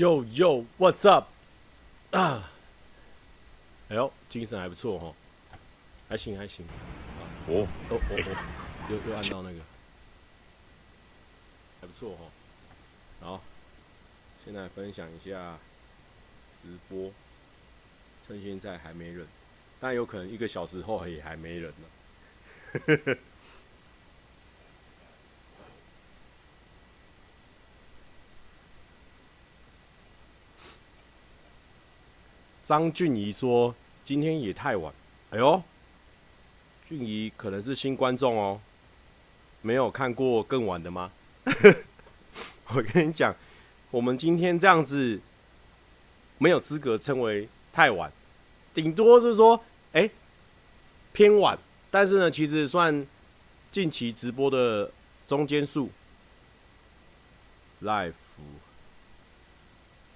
Yo Yo，What's up？啊，哎呦，精神还不错哈，还行还行。哦哦哦哦，又又按到那个，还不错哈。好，现在分享一下直播，趁现在还没人，但有可能一个小时后也还没人呢。张俊怡说：“今天也太晚，哎呦，俊怡可能是新观众哦，没有看过更晚的吗？我跟你讲，我们今天这样子没有资格称为太晚，顶多是说，哎，偏晚，但是呢，其实算近期直播的中间数，life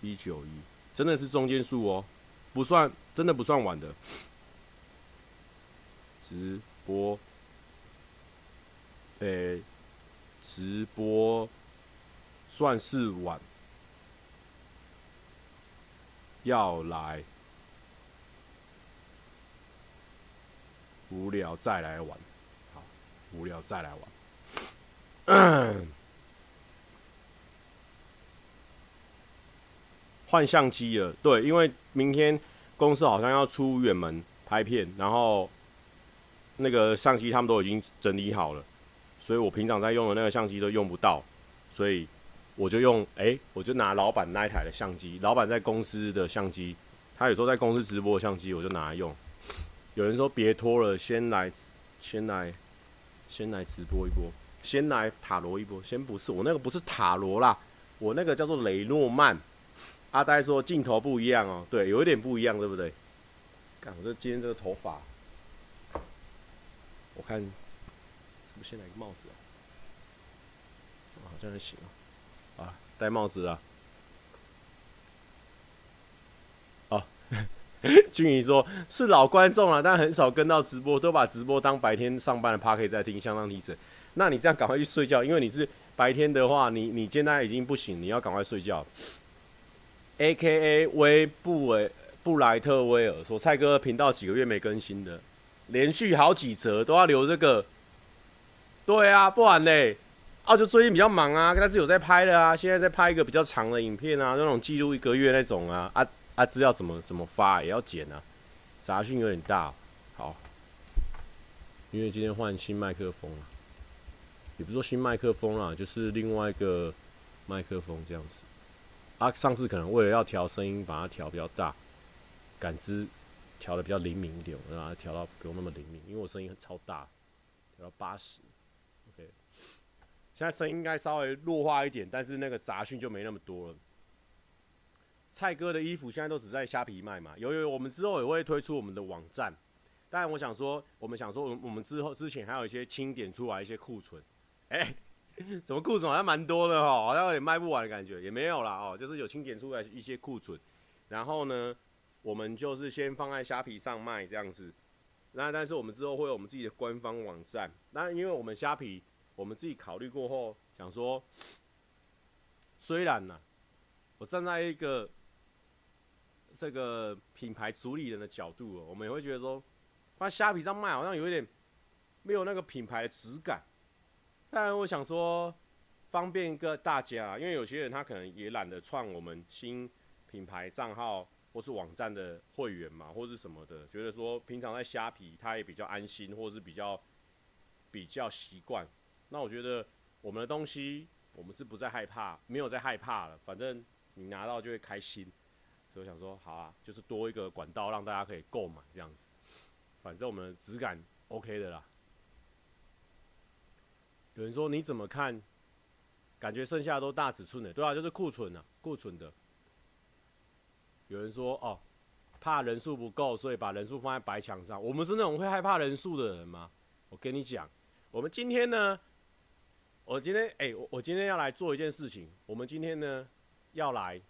一九一，真的是中间数哦。”不算，真的不算晚的。直播，诶、直播算是晚。要来，无聊再来玩。好，无聊再来玩。换相机了，对，因为明天公司好像要出远门拍片，然后那个相机他们都已经整理好了，所以我平常在用的那个相机都用不到，所以我就用，哎、我就拿老板那一台的相机，老板在公司的相机，他有时候在公司直播的相机，我就拿来用。有人说别拖了，先来，先来，先来直播一波，先来塔罗一波，先不是，我那个不是塔罗啦，我那个叫做雷诺曼。阿呆说镜头不一样哦，对，有一点不一样，对不对？看我这今天这个头发，我看，我先来个帽子啊？好像还行啊，啊，戴帽子啊。哦，俊怡说是老观众了，但很少跟到直播，都把直播当白天上班的 Podcast 在听，相当提神。那你这样赶快去睡觉，因为你是白天的话，你你现在已经不行，你要赶快睡觉。A.K.A. 威布维布莱特威尔说：“蔡哥频道几个月没更新的，连续好几折都要留这个。对啊，不然嘞，啊，就最近比较忙啊，但是有在拍的啊，现在在拍一个比较长的影片啊，那种记录一个月那种啊，啊啊，资料怎么怎么发也要剪啊，杂讯有点大。好，因为今天换新麦克风了，也不是说新麦克风啦，就是另外一个麦克风这样子。”啊，上次可能为了要调声音，把它调比较大，感知调的比较灵敏一点，我让它调到不用那么灵敏，因为我声音超大，调到八十，OK。现在声音应该稍微弱化一点，但是那个杂讯就没那么多了。蔡哥的衣服现在都只在虾皮卖嘛，有有，我们之后也会推出我们的网站，但我想说，我们想说，我们之后之前还有一些清点出来一些库存，哎、怎么库存好像蛮多的哦，好像有点卖不完的感觉，也没有啦哦，就是有清点出来一些库存，然后呢，我们就是先放在虾皮上卖这样子，那但是我们之后会有我们自己的官方网站，那因为我们虾皮我们自己考虑过后，想说，虽然呢，我站在一个这个品牌主理人的角度哦，我们也会觉得说，放虾皮上卖好像有一点没有那个品牌的质感。但我想说，方便一个大家，因为有些人他可能也懒得创我们新品牌账号或是网站的会员嘛，或是什么的，觉得说平常在虾皮他也比较安心，或是比较比较习惯。那我觉得我们的东西，我们是不再害怕，没有再害怕了，反正你拿到就会开心。所以我想说，好啊，就是多一个管道让大家可以购买这样子，反正我们的质感 OK 的啦。有人说你怎么看？感觉剩下的都大尺寸的，对啊，就是库存啊，库存的。有人说哦，怕人数不够，所以把人数放在白墙上。我们是那种会害怕人数的人吗？我跟你讲，我们今天呢，我今天哎、我我今天要来做一件事情。我们今天呢，要来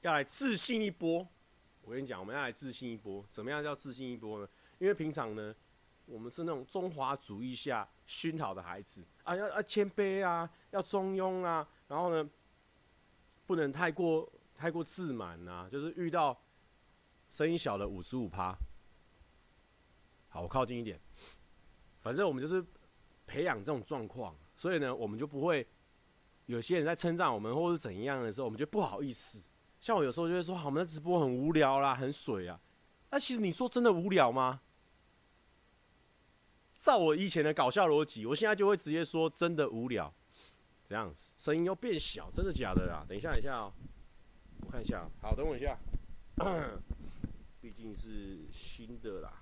要来自信一波。我跟你讲，我们要来自信一波。怎么样叫自信一波呢？因为平常呢。我们是那种中华主义下熏陶的孩子啊，要要谦卑啊，要中庸啊，然后呢，不能太过太过自满呐、啊，就是遇到声音小的五十五趴。好，我靠近一点。反正我们就是培养这种状况，所以呢，我们就不会有些人在称赞我们或是怎样的时候，我们就不好意思。像我有时候就会说，好，我们的直播很无聊啦，很水啊。那其实你说真的无聊吗？照我以前的搞笑逻辑，我现在就会直接说真的无聊。怎样？声音又变小，真的假的啦？等一下，等一下哦、我看一下。好，等我一下。毕竟是新的啦。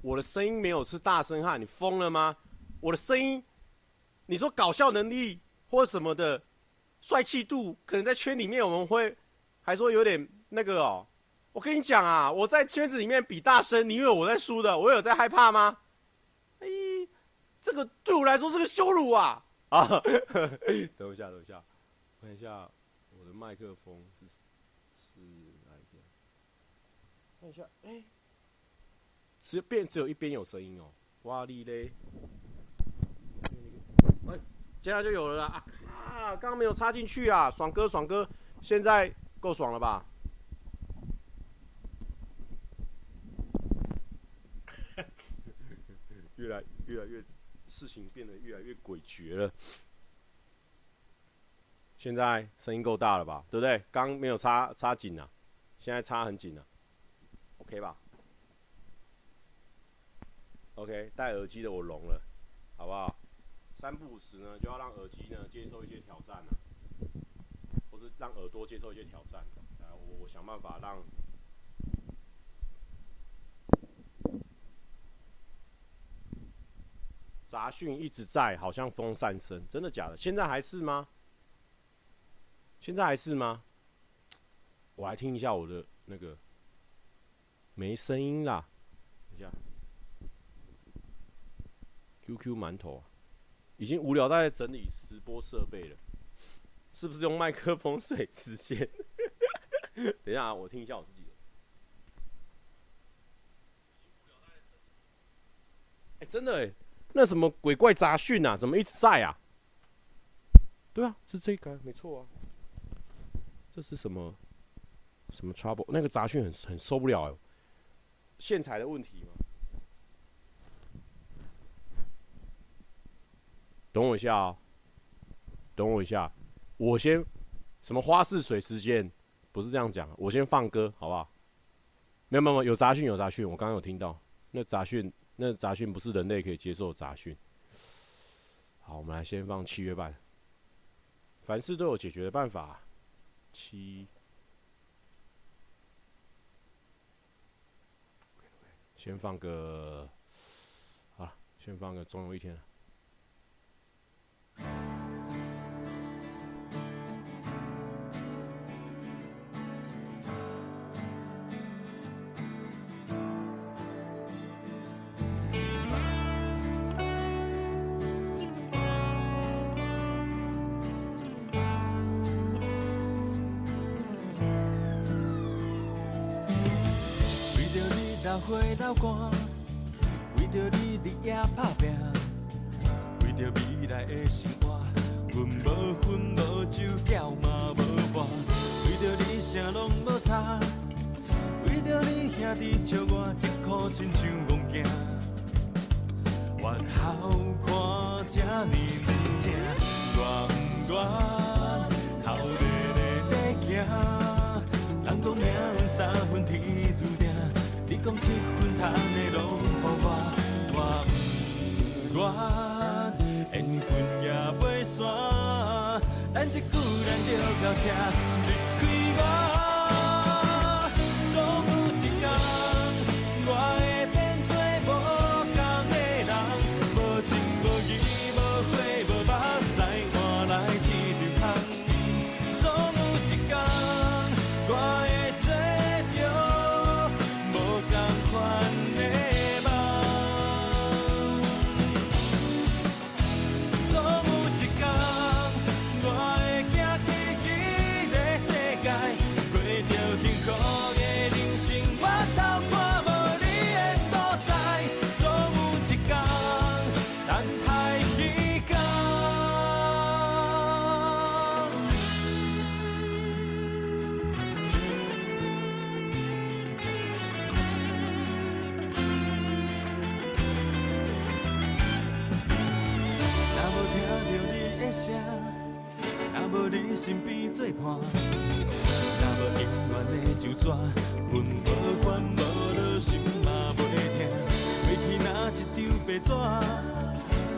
我的声音没有是大声汉，你疯了吗？我的声音，你说搞笑能力或什么的，帅气度，可能在圈里面我们会还说有点那个哦。我跟你讲啊，我在圈子里面比大声，你以为我在输的？我有在害怕吗？哎，这个对我来说是个羞辱啊！啊，等一下，等一下，看一下我的麦克风是是哪一边？看一下，哎。只变只有一边有声音哦，哇哩嘞！哎，接下来就有了啦！啊，刚刚没有插进去啊，爽哥爽哥，现在够爽了吧？越来越来越，事情变得越来越诡谲了。现在声音够大了吧？对不对？刚没有插插紧啊，现在插很紧了，OK 吧？OK，戴耳机的我聋了，好不好？三不五时呢，就要让耳机呢接受一些挑战啊，或是让耳朵接受一些挑战。来，我我想办法让杂讯一直在，好像风扇声，真的假的？现在还是吗？现在还是吗？我来听一下我的那个，没声音啦，等一下。QQ 馒头，已经无聊在整理直播设备了，是不是用麦克风水时间？等一下，我听一下我自己的。哎，真的哎，那什么鬼怪杂讯啊，怎么一直在啊？对啊，是这个没错啊。这是什么？什么 trouble？那个杂讯很很受不了哎，线材的问题吗？等我一下啊，等我一下，我先什么花式水时间，不是这样讲，我先放歌，好不好？没有没有没有，有杂讯有杂讯，我刚刚有听到，那杂讯那杂讯不是人类可以接受的杂讯。好，我们来先放七月半，凡事都有解决的办法。七，先放个，好了，先放个总有一天。纸，阮无烦无恼，心嘛袂痛。过去那一张白纸，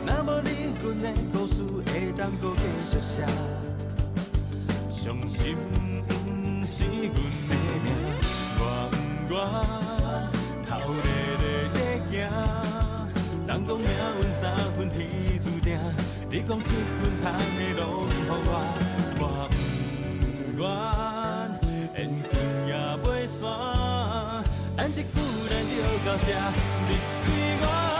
若无你，阮的故事会当阁继续写。伤心不是阮的命，我不愿头日日的行，人讲命运三分天注定。你讲七分烫的拢予我，我不愿咱就到这。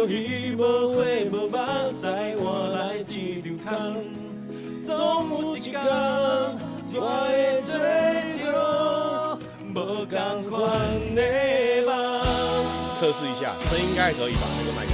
无依无悔无目屎，换来一场空。总有一天，我会追求无同款的梦。测试一下，这应该可以吧？这个麦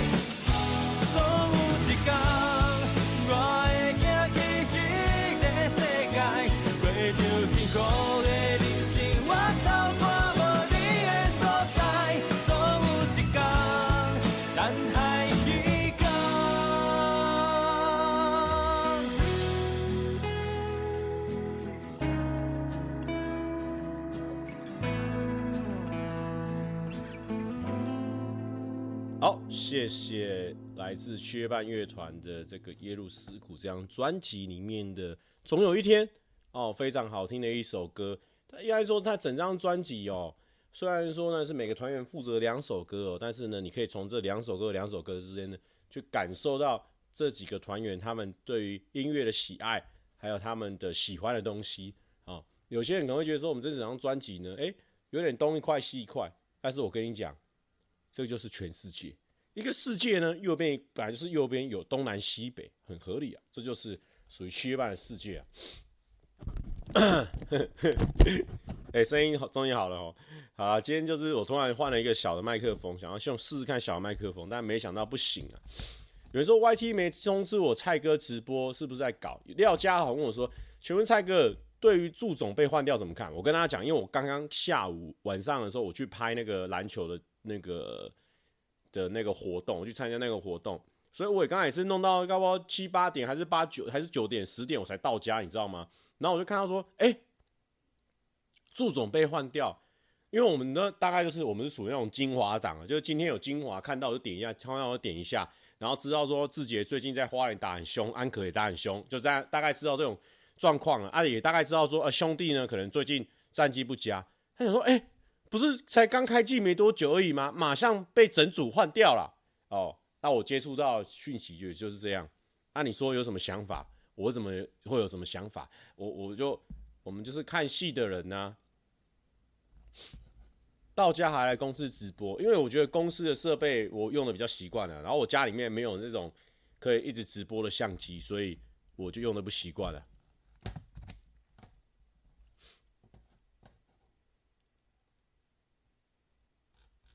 谢谢来自薛半乐团的这个《耶路斯苦》这张专辑里面的“总有一天”哦，非常好听的一首歌。他应该说，他整张专辑哦，虽然说呢是每个团员负责两首歌哦，但是呢，你可以从这两首歌、两首歌之间呢，去感受到这几个团员他们对于音乐的喜爱，还有他们的喜欢的东西啊、哦。有些人可能会觉得说，我们这整张专辑呢，诶，有点东一块西一块，但是我跟你讲，这就是全世界。一个世界呢，右边本来就是右边有东南西北，很合理啊。这就是属于七月半的世界啊。哎、声音，终于好了哦。好，今天就是我突然换了一个小的麦克风，想要用试试看小的麦克风，但没想到不行啊。有人说 YT 没通知我蔡哥直播是不是在搞？廖家豪问我说：“请问蔡哥，对于祝总被换掉怎么看？”我跟大家讲，因为我刚刚下午晚上的时候，我去拍那个篮球的那个。的那个活动，我去参加那个活动，所以我也刚才也是弄到差不多七八点，还是八九，还是九点十点我才到家，你知道吗？然后我就看到说，哎、祝总被换掉，因为我们呢大概就是我们是属于那种精华党啊，就是今天有精华看到我就点一下，看到我就点一下，然后知道说志杰最近在花莲打很凶，安可也打很凶，就这样大概知道这种状况了，啊也大概知道说，呃兄弟呢可能最近战绩不佳，他想说，哎、不是才刚开季没多久而已吗？马上被整组换掉了哦。那我接触到讯息就就是这样。那、你说有什么想法？我怎么会有什么想法？我我就我们就是看戏的人呢、到家还来公司直播，因为我觉得公司的设备我用的比较习惯了。然后我家里面没有那种可以一直直播的相机，所以我就用的不习惯了。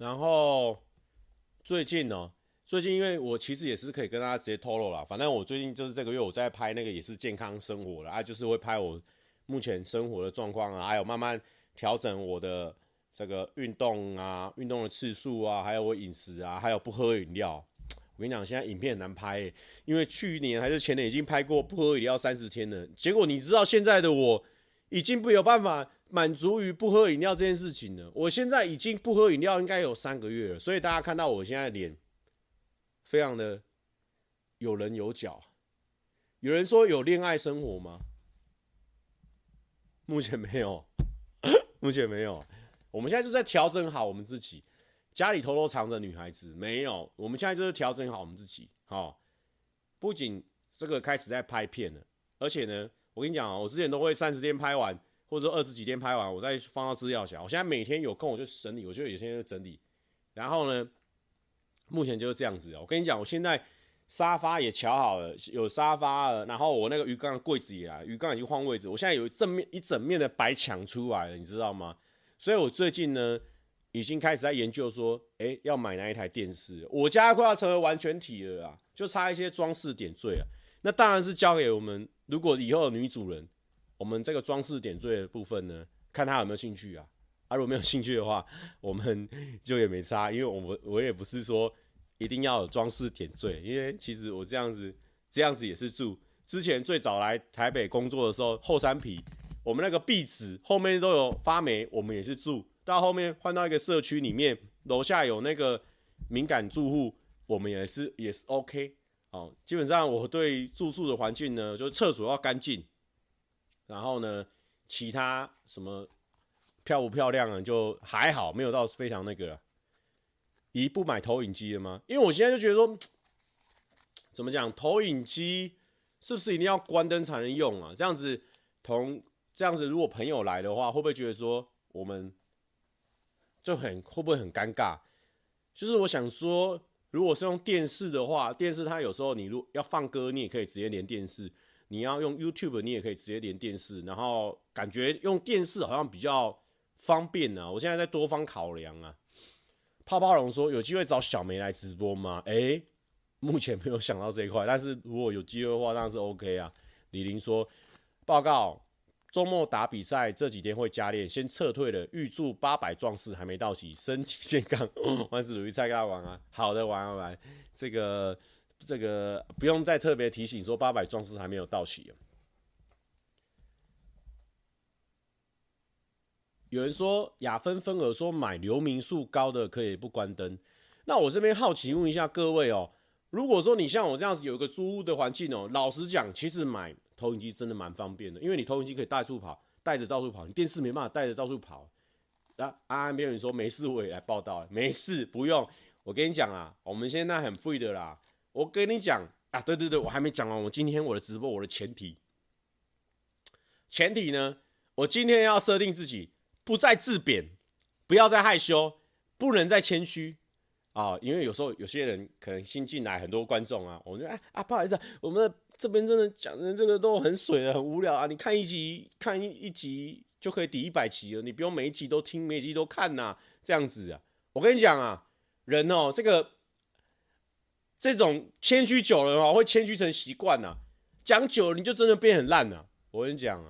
然后最近呢，最近因为我其实也是可以跟大家直接透露了，反正我最近就是这个月我在拍那个也是健康生活了啊，就是会拍我目前生活的状况啊，还有慢慢调整我的这个运动啊，运动的次数啊，还有我饮食啊，还有不喝饮料。我跟你讲，现在影片很难拍，因为去年还是前年已经拍过不喝饮料三十天了，结果你知道现在的我已经没有办法。满足于不喝饮料这件事情呢，我现在已经不喝饮料应该有三个月了，所以大家看到我现在脸非常的有棱有角。有人说有恋爱生活吗？目前没有，目前没有。我们现在就在调整好我们自己，家里偷偷藏着女孩子没有。我们现在就是调整好我们自己，好。不仅这个开始在拍片了，而且呢，我跟你讲啊，我之前都会三十天拍完，或者说二十几天拍完，我再放到资料夹。我现在每天有空我就整理，我就有些就整理。然后呢，目前就是这样子。我跟你讲，我现在。沙发也乔好了，有沙发了，然后我那个鱼缸柜子也来，鱼缸已经换位置，我现在有正面一整面的白墙出来了，你知道吗？所以我最近呢，已经开始在研究说，哎、要买哪一台电视？我家快要成为完全体了啊，就差一些装饰点缀了。那当然是交给我们，如果以后的女主人，我们这个装饰点缀的部分呢，看他有没有兴趣啊。啊，如果没有兴趣的话，我们 就也没差，因为我我也不是说。一定要有装饰点缀，因为其实我这样子，这样子也是住。之前最早来台北工作的时候，后山皮，我们那个壁纸后面都有发霉，我们也是住。到后面换到一个社区里面，楼下有那个敏感住户，我们也是也是 OK。哦，基本上我对住宿的环境呢，就是厕所要干净，然后呢，其他什么漂不漂亮啊，就还好，没有到非常那个。一不买投影机了吗？因为我现在就觉得说，怎么讲，投影机是不是一定要关灯才能用啊？这样子同这样子，如果朋友来的话，会不会觉得说我们就很会不会很尴尬？就是我想说，如果是用电视的话，电视它有时候你如要放歌，你也可以直接连电视；你要用 YouTube，你也可以直接连电视。然后感觉用电视好像比较方便、啊。我现在在多方考量啊。泡泡龙说：“有机会找小梅来直播吗？”哎、目前没有想到这一块，但是如果有机会的话，当然是 OK 啊。李玲说：“报告，周末打比赛，这几天会加练，先撤退了。预祝八百壮士还没到齐，身体健康，万事如意，蔡跟他玩啊。好的，玩玩玩，这个这个不用再特别提醒说八百壮士还没有到齐。”有人说雅芬芬儿说买流明数高的可以不关灯，那我这边好奇问一下各位哦，如果说你像我这样子有一个租屋的环境哦，老实讲，其实买投影机真的蛮方便的，因为你投影机可以带处跑，带着到处跑，你电视没办法带着到处跑。那安安边人说没事，我也来报道，没事不用。我跟你讲啊，我们现在很 free 的啦。我跟你讲啊，对对对，我还没讲完，我今天我的直播我的前提，前提呢，我今天要设定自己。不再自贬，不要再害羞，不能再谦虚啊！因为有时候有些人可能新进来，很多观众啊，我就哎啊，不好意思，我们这边真的讲的这个都很水的，很无聊啊！你看一集，看一一集就可以抵一百集了，你不用每一集都听，每一集都看呐，这样子啊！我跟你讲啊，人哦，这个这种谦虚久了哦，会谦虚成习惯呐，讲久了你就真的变很烂了。我跟你讲啊，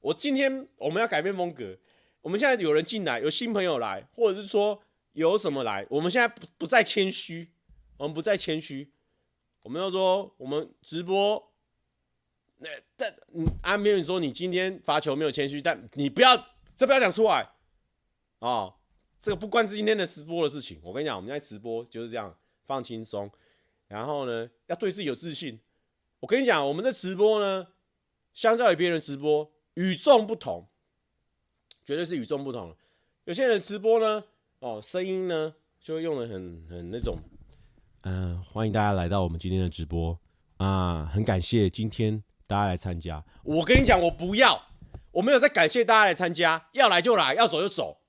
我今天我们要改变风格。我们现在有人进来，有新朋友来，或者是说有什么来，我们现在不不再谦虚，我们不再谦虚，我们要说我们直播，那但嗯，阿明你说你今天罚球没有谦虚，但你不要这不要讲出来啊、哦，这个不关今天的直播的事情。我跟你讲，我们在直播就是这样放轻松，然后呢要对自己有自信。我跟你讲，我们的直播呢，相较于别人直播与众不同。绝对是与众不同。有些人直播呢，哦，声音呢就会用的很很那种，嗯、欢迎大家来到我们今天的直播啊，很感谢今天大家来参加。我跟你讲，我不要，我没有在感谢大家来参加，要来就来，要走就走。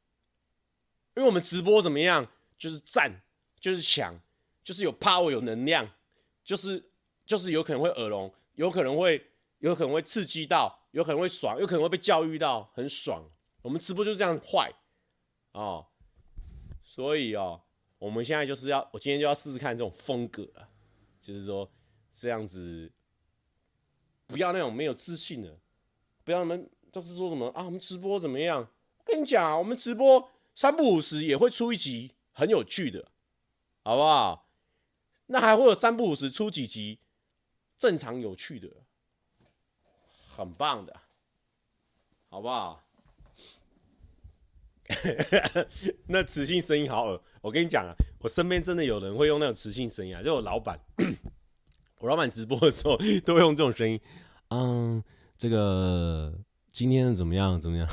因为我们直播怎么样，就是赞，就是强，就是有 power，有能量，就是就是有可能会耳聋，有可能会有可能会刺激到，有可能会爽，有可能会被教育到，很爽。我们直播就这样坏哦，所以哦，我们现在就是要，我今天就要试试看这种风格了，就是说这样子，不要那种没有自信的，不要他们就是说什么啊，我们直播怎么样？我跟你讲，我们直播三不五时也会出一集很有趣的，好不好？那还会有三不五时出几集正常有趣的，很棒的，好不好？那磁性声音好耳，我跟你讲啊，我身边真的有人会用那种磁性声音啊，就我老板，我老板直播的时候 都会用这种声音，嗯，这个今天怎么样？怎么样？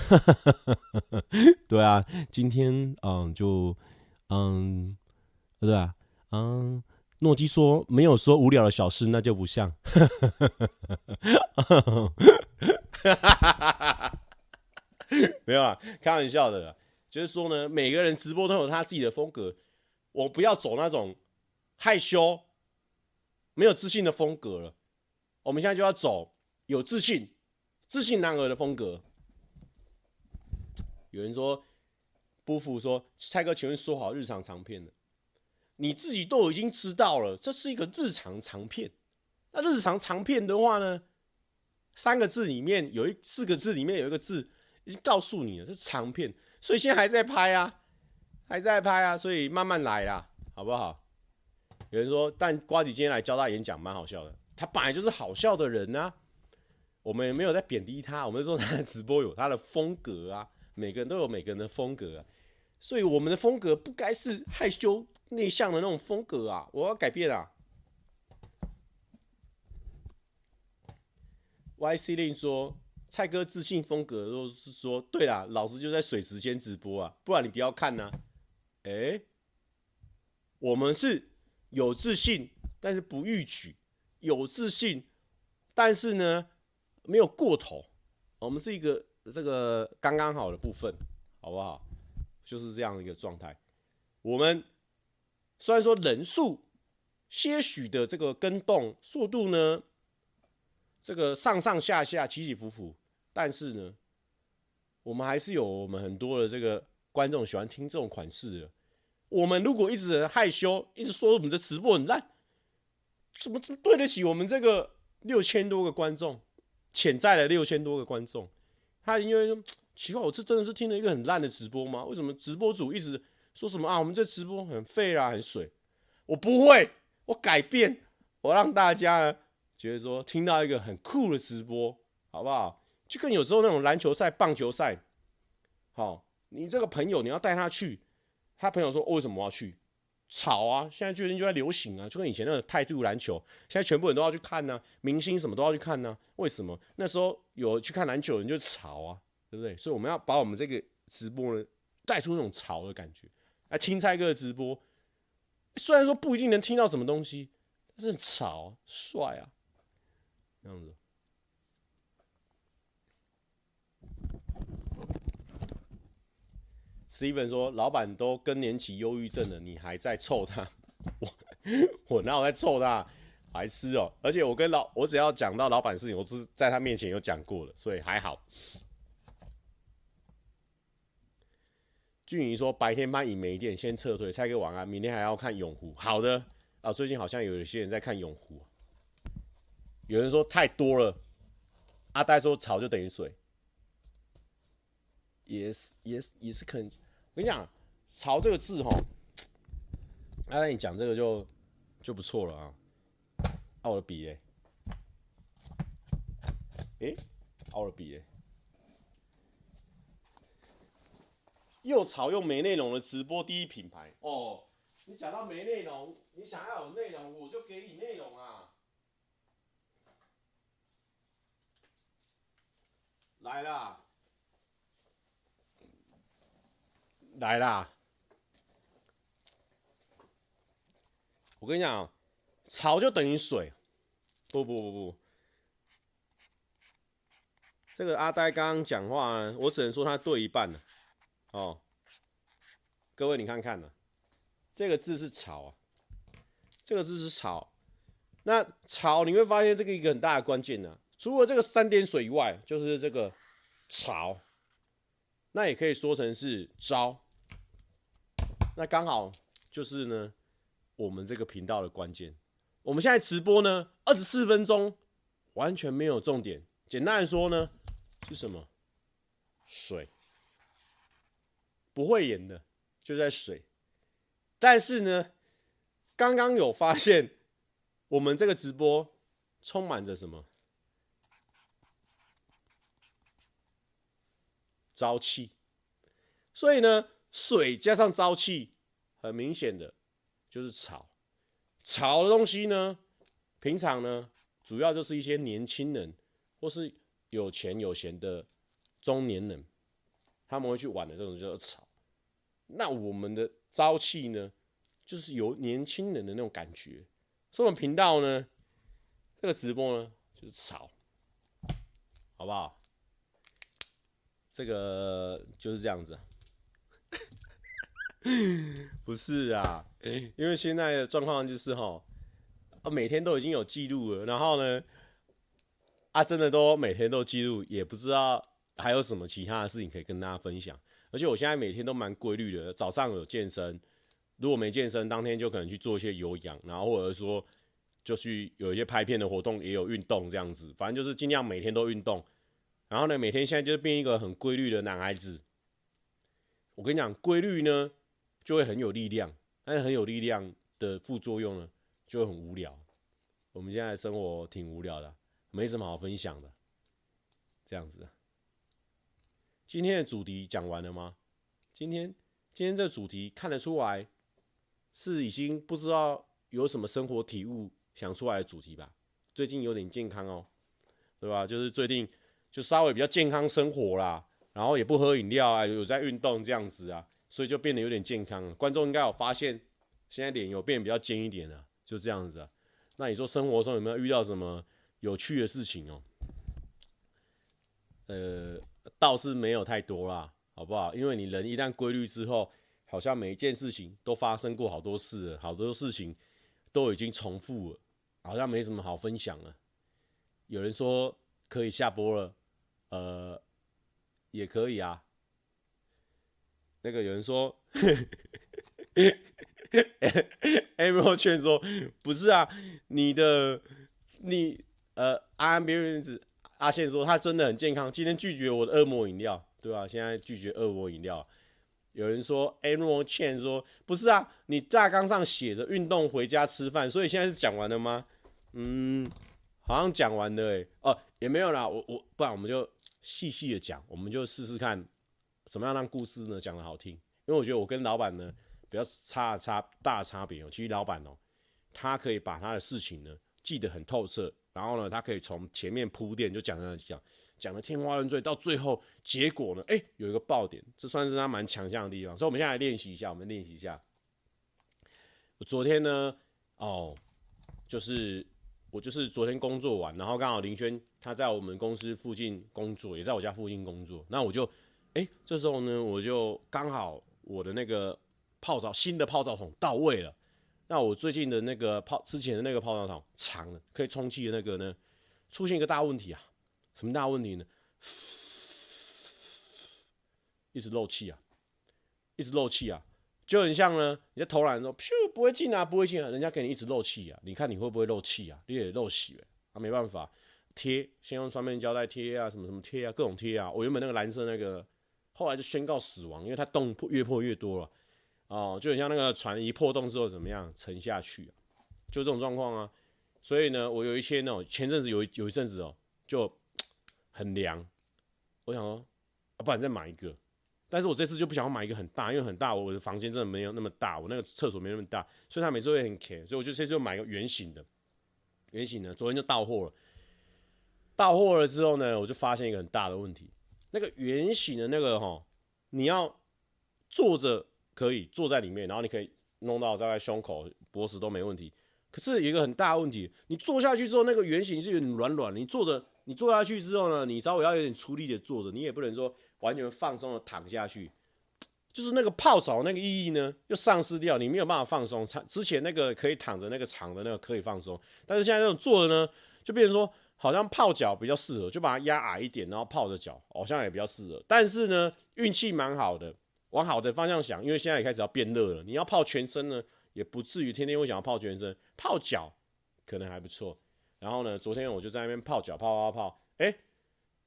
对啊，今天嗯，就嗯，对啊，嗯，诺基说没有说无聊的小事，那就不像。没有啊，开玩笑的，就是说呢，每个人直播都有他自己的风格，我不要走那种害羞、没有自信的风格了。我们现在就要走有自信。自信男儿的风格。有人说不服，说蔡哥，请问说好日常长片的，你自己都已经知道了，这是一个日常长片。那日常长片的话呢，三个字里面有一四个字里面有一个字已经告诉你了，是长片，所以现在还在拍啊，还在拍啊，所以慢慢来啦，好不好？有人说，但瓜子今天来教大演讲蛮好笑的，他本来就是好笑的人啊。我们也没有在贬低他，我们说他的直播有他的风格啊，每个人都有每个人的风格啊，所以我们的风格不该是害羞内向的那种风格啊，我要改变啊。YC 令说蔡哥自信风格都是说对啦，老子就在水时间直播啊，不然你不要看呢。哎，我们是有自信，但是不逾矩，有自信，但是呢。没有过头，我们是一个这个刚刚好的部分，好不好？就是这样一个状态。我们虽然说人数些许的这个跟动速度呢，这个上上下下起起伏伏，但是呢，我们还是有我们很多的这个观众喜欢听这种款式的。我们如果一直害羞，一直说我们的直播很烂，怎么怎么对得起我们这个六千多个观众？潜在的六千多个观众，他因为奇怪，我这真的是听了一个很烂的直播吗？为什么直播主一直说什么啊？我们这直播很废啦，很水。我不会，我改变，我让大家呢觉得说听到一个很酷的直播，好不好？就跟有时候那种篮球赛、棒球赛，好，你这个朋友你要带他去，他朋友说，哦，为什么我要去？吵啊！现在最近就在流行啊，就跟以前那个态度篮球，现在全部人都要去看呢、明星什么都要去看呢、为什么？那时候有去看篮球人就吵啊，对不对？所以我们要把我们这个直播呢带出那种潮的感觉。来听蔡哥的直播，虽然说不一定能听到什么东西，但是很潮帅啊，这样子。Steven 说：“老板都更年期忧郁症了，你还在臭他？我我哪有在臭他？白痴哦！而且我跟老我只要讲到老板事情，我是在他面前有讲过了，所以还好。”俊怡说：“白天班已没电，先撤退。”拆个晚安，明天还要看永湖。好的啊，最近好像有一些人在看永湖。有人说太多了，阿呆说潮就等于水，也是也是也是可能。我跟你讲，潮这个字哈，阿呆你讲这个就就不错了啊。啊，我的笔哎，哎，我的笔哎，又潮又没内容的直播第一品牌哦。你讲到没内容，你想要有内容，我就给你内容啊。来啦。来啦！我跟你讲，潮就等于水。不不不不，这个阿呆刚刚讲话，我只能说他对一半了。哦，各位你看看呢，这个字是潮啊，这个字是潮。那潮你会发现这个一个很大的关键呢，除了这个三点水以外，就是这个潮，那也可以说成是招。那刚好就是呢，我们这个频道的关键。我们现在直播呢，二十四分钟，完全没有重点。简单来说呢，是什么？水，不会演的，就在水。但是呢，刚刚有发现，我们这个直播充满着什么？朝气。所以呢。水加上朝气，很明显的，就是潮。潮的东西呢，平常呢，主要就是一些年轻人或是有钱有闲的中年人，他们会去玩的这种叫做潮。那我们的朝气呢，就是有年轻人的那种感觉。所以我们频道呢，这个直播呢，就是潮，好不好？这个就是这样子。不是啊，因为现在的状况就是哈，啊，每天都已经有记录了，然后呢，啊，真的都每天都记录，也不知道还有什么其他的事情可以跟大家分享。而且我现在每天都蛮规律的，早上有健身，如果没健身，当天就可能去做一些有氧，然后或者说就去有一些拍片的活动，也有运动这样子，反正就是尽量每天都运动。然后呢，每天现在就是变一个很规律的男孩子。我跟你讲，规律呢。就会很有力量，但是很有力量的副作用呢，就会很无聊。我们现在生活挺无聊的，没什么好分享的。这样子，今天的主题讲完了吗？今天今天这主题看得出来是已经不知道有什么生活体悟想出来的主题吧？最近有点健康哦，对吧？就是最近就稍微比较健康生活啦，然后也不喝饮料啊，有在运动这样子啊。所以就变得有点健康了，观众应该有发现，现在脸有变得比较尖一点了，就这样子啊。那你说生活中有没有遇到什么有趣的事情哦？呃，倒是没有太多啦，好不好？因为你人一旦规律之后，好像每一件事情都发生过好多事，好多事情都已经重复了，好像没什么好分享了。有人说可以下播了，呃，也可以啊。那个有人说，Emerald 劝说不是啊，你的你呃，阿安别人子阿宪说他真的很健康，今天拒绝我的恶魔饮料，对吧、啊？现在拒绝恶魔饮料。有人说 Emerald 劝说不是啊，你大纲上写着运动回家吃饭，所以现在是讲完了吗？嗯，好像讲完了哎、哦也没有啦，我我不然我们就细细的讲，我们就试试看。怎么样让故事呢讲得好听？因为我觉得我跟老板呢比较差差大差别哦。其实老板哦，他可以把他的事情呢记得很透彻，然后呢，他可以从前面铺垫就讲讲讲讲的天花乱坠，到最后结果呢，哎，有一个爆点，这算是他蛮强项的地方。所以我们现在来练习一下，我们练习一下。我昨天呢，哦，就是我就是昨天工作完，然后刚好林轩他在我们公司附近工作，也在我家附近工作，那我就。哎、这时候呢，我就刚好我的那个泡澡新的泡澡桶到位了。那我最近的那个泡之前的那个泡澡桶长了，可以充气的那个呢，出现一个大问题啊！什么大问题呢？一直漏气啊，一直漏气啊，就很像呢，你在投篮的时候，咻，不会进啊，不会进啊，人家给你一直漏气啊，你看你会不会漏气啊？你也漏气了啊，没办法，贴，先用双面胶带贴啊，什么什么贴啊，各种贴啊。我原本那个蓝色那个。后来就宣告死亡，因为它洞破越破越多了，哦，就很像那个船一破洞之后怎么样沉下去，就这种状况啊。所以呢，我有一些那种，前阵子有有一阵子哦，就很凉，我想说，啊，不然再买一个。但是我这次就不想要买一个很大，因为很大，我的房间真的没有那么大，我那个厕所没那么大，所以它每次会很卡，所以我就这次就买一个圆形的，圆形的。昨天就到货了，到货了之后呢，我就发现一个很大的问题。那个圆形的那个哈，你要坐着可以坐在里面，然后你可以弄到大概胸口、脖子都没问题。可是有一个很大的问题，你坐下去之后，那个圆形是有点软软。你坐着，你坐下去之后呢，你稍微要有点出力的坐着，你也不能说完全放松的躺下去。就是那个泡澡那个意义呢，又丧失掉，你没有办法放松。之前那个可以躺着那个长的那个可以放松，但是现在这种坐的呢，就变成说。好像泡脚比较适合，就把它压矮一点，然后泡着脚，好像也比较适合。但是呢，运气蛮好的，往好的方向想，因为现在也开始要变热了。你要泡全身呢，也不至于天天会想要泡全身，泡脚可能还不错。然后呢，昨天我就在那边泡脚，泡泡泡，哎、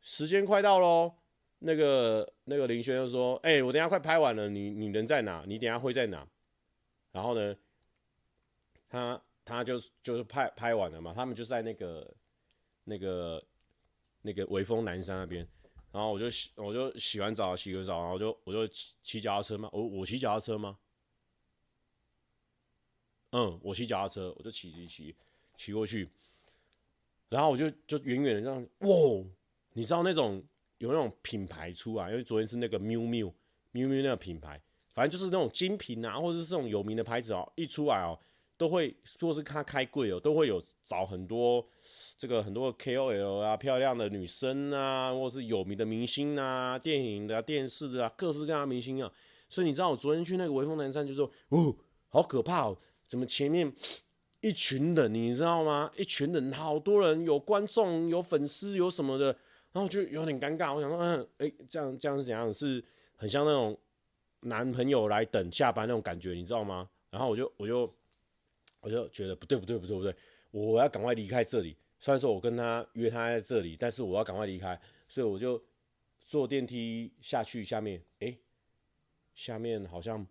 时间快到喽。那个那个林轩就说：“哎、我等下快拍完了，你你人在哪？你等下会在哪？”然后呢，他他就就是拍拍完了嘛，他们就在那个。那个那个微风南山那边，然后我就洗，我就洗完澡，洗个澡，然后就我就骑骑脚踏车嘛，我我骑脚踏车吗？嗯，我骑脚踏车，我就骑骑骑骑过去，然后我就就远远的这样，哇，你知道那种有那种品牌出来，因为昨天是那个 miu miu miu miu 那个品牌，反正就是那种精品啊，或者是这种有名的牌子哦，一出来哦，都会说是他开柜哦，都会有找很多这个很多 KOL 啊，漂亮的女生啊，或是有名的明星啊，电影的、啊、电视的啊，各式各样的明星啊。所以你知道我昨天去那个微风南山，就说哦，好可怕哦，怎么前面一群人，你知道吗？一群人，好多人，有观众，有粉丝，有什么的。然后就有点尴尬，我想说，嗯，哎，这样这样是怎样？是很像那种男朋友来等下班那种感觉，你知道吗？然后我就我就我就觉得不对不对不对不对，我要赶快离开这里。虽然说我跟他约他在这里，但是我要赶快离开，所以我就坐电梯下去下面，哎，下面好像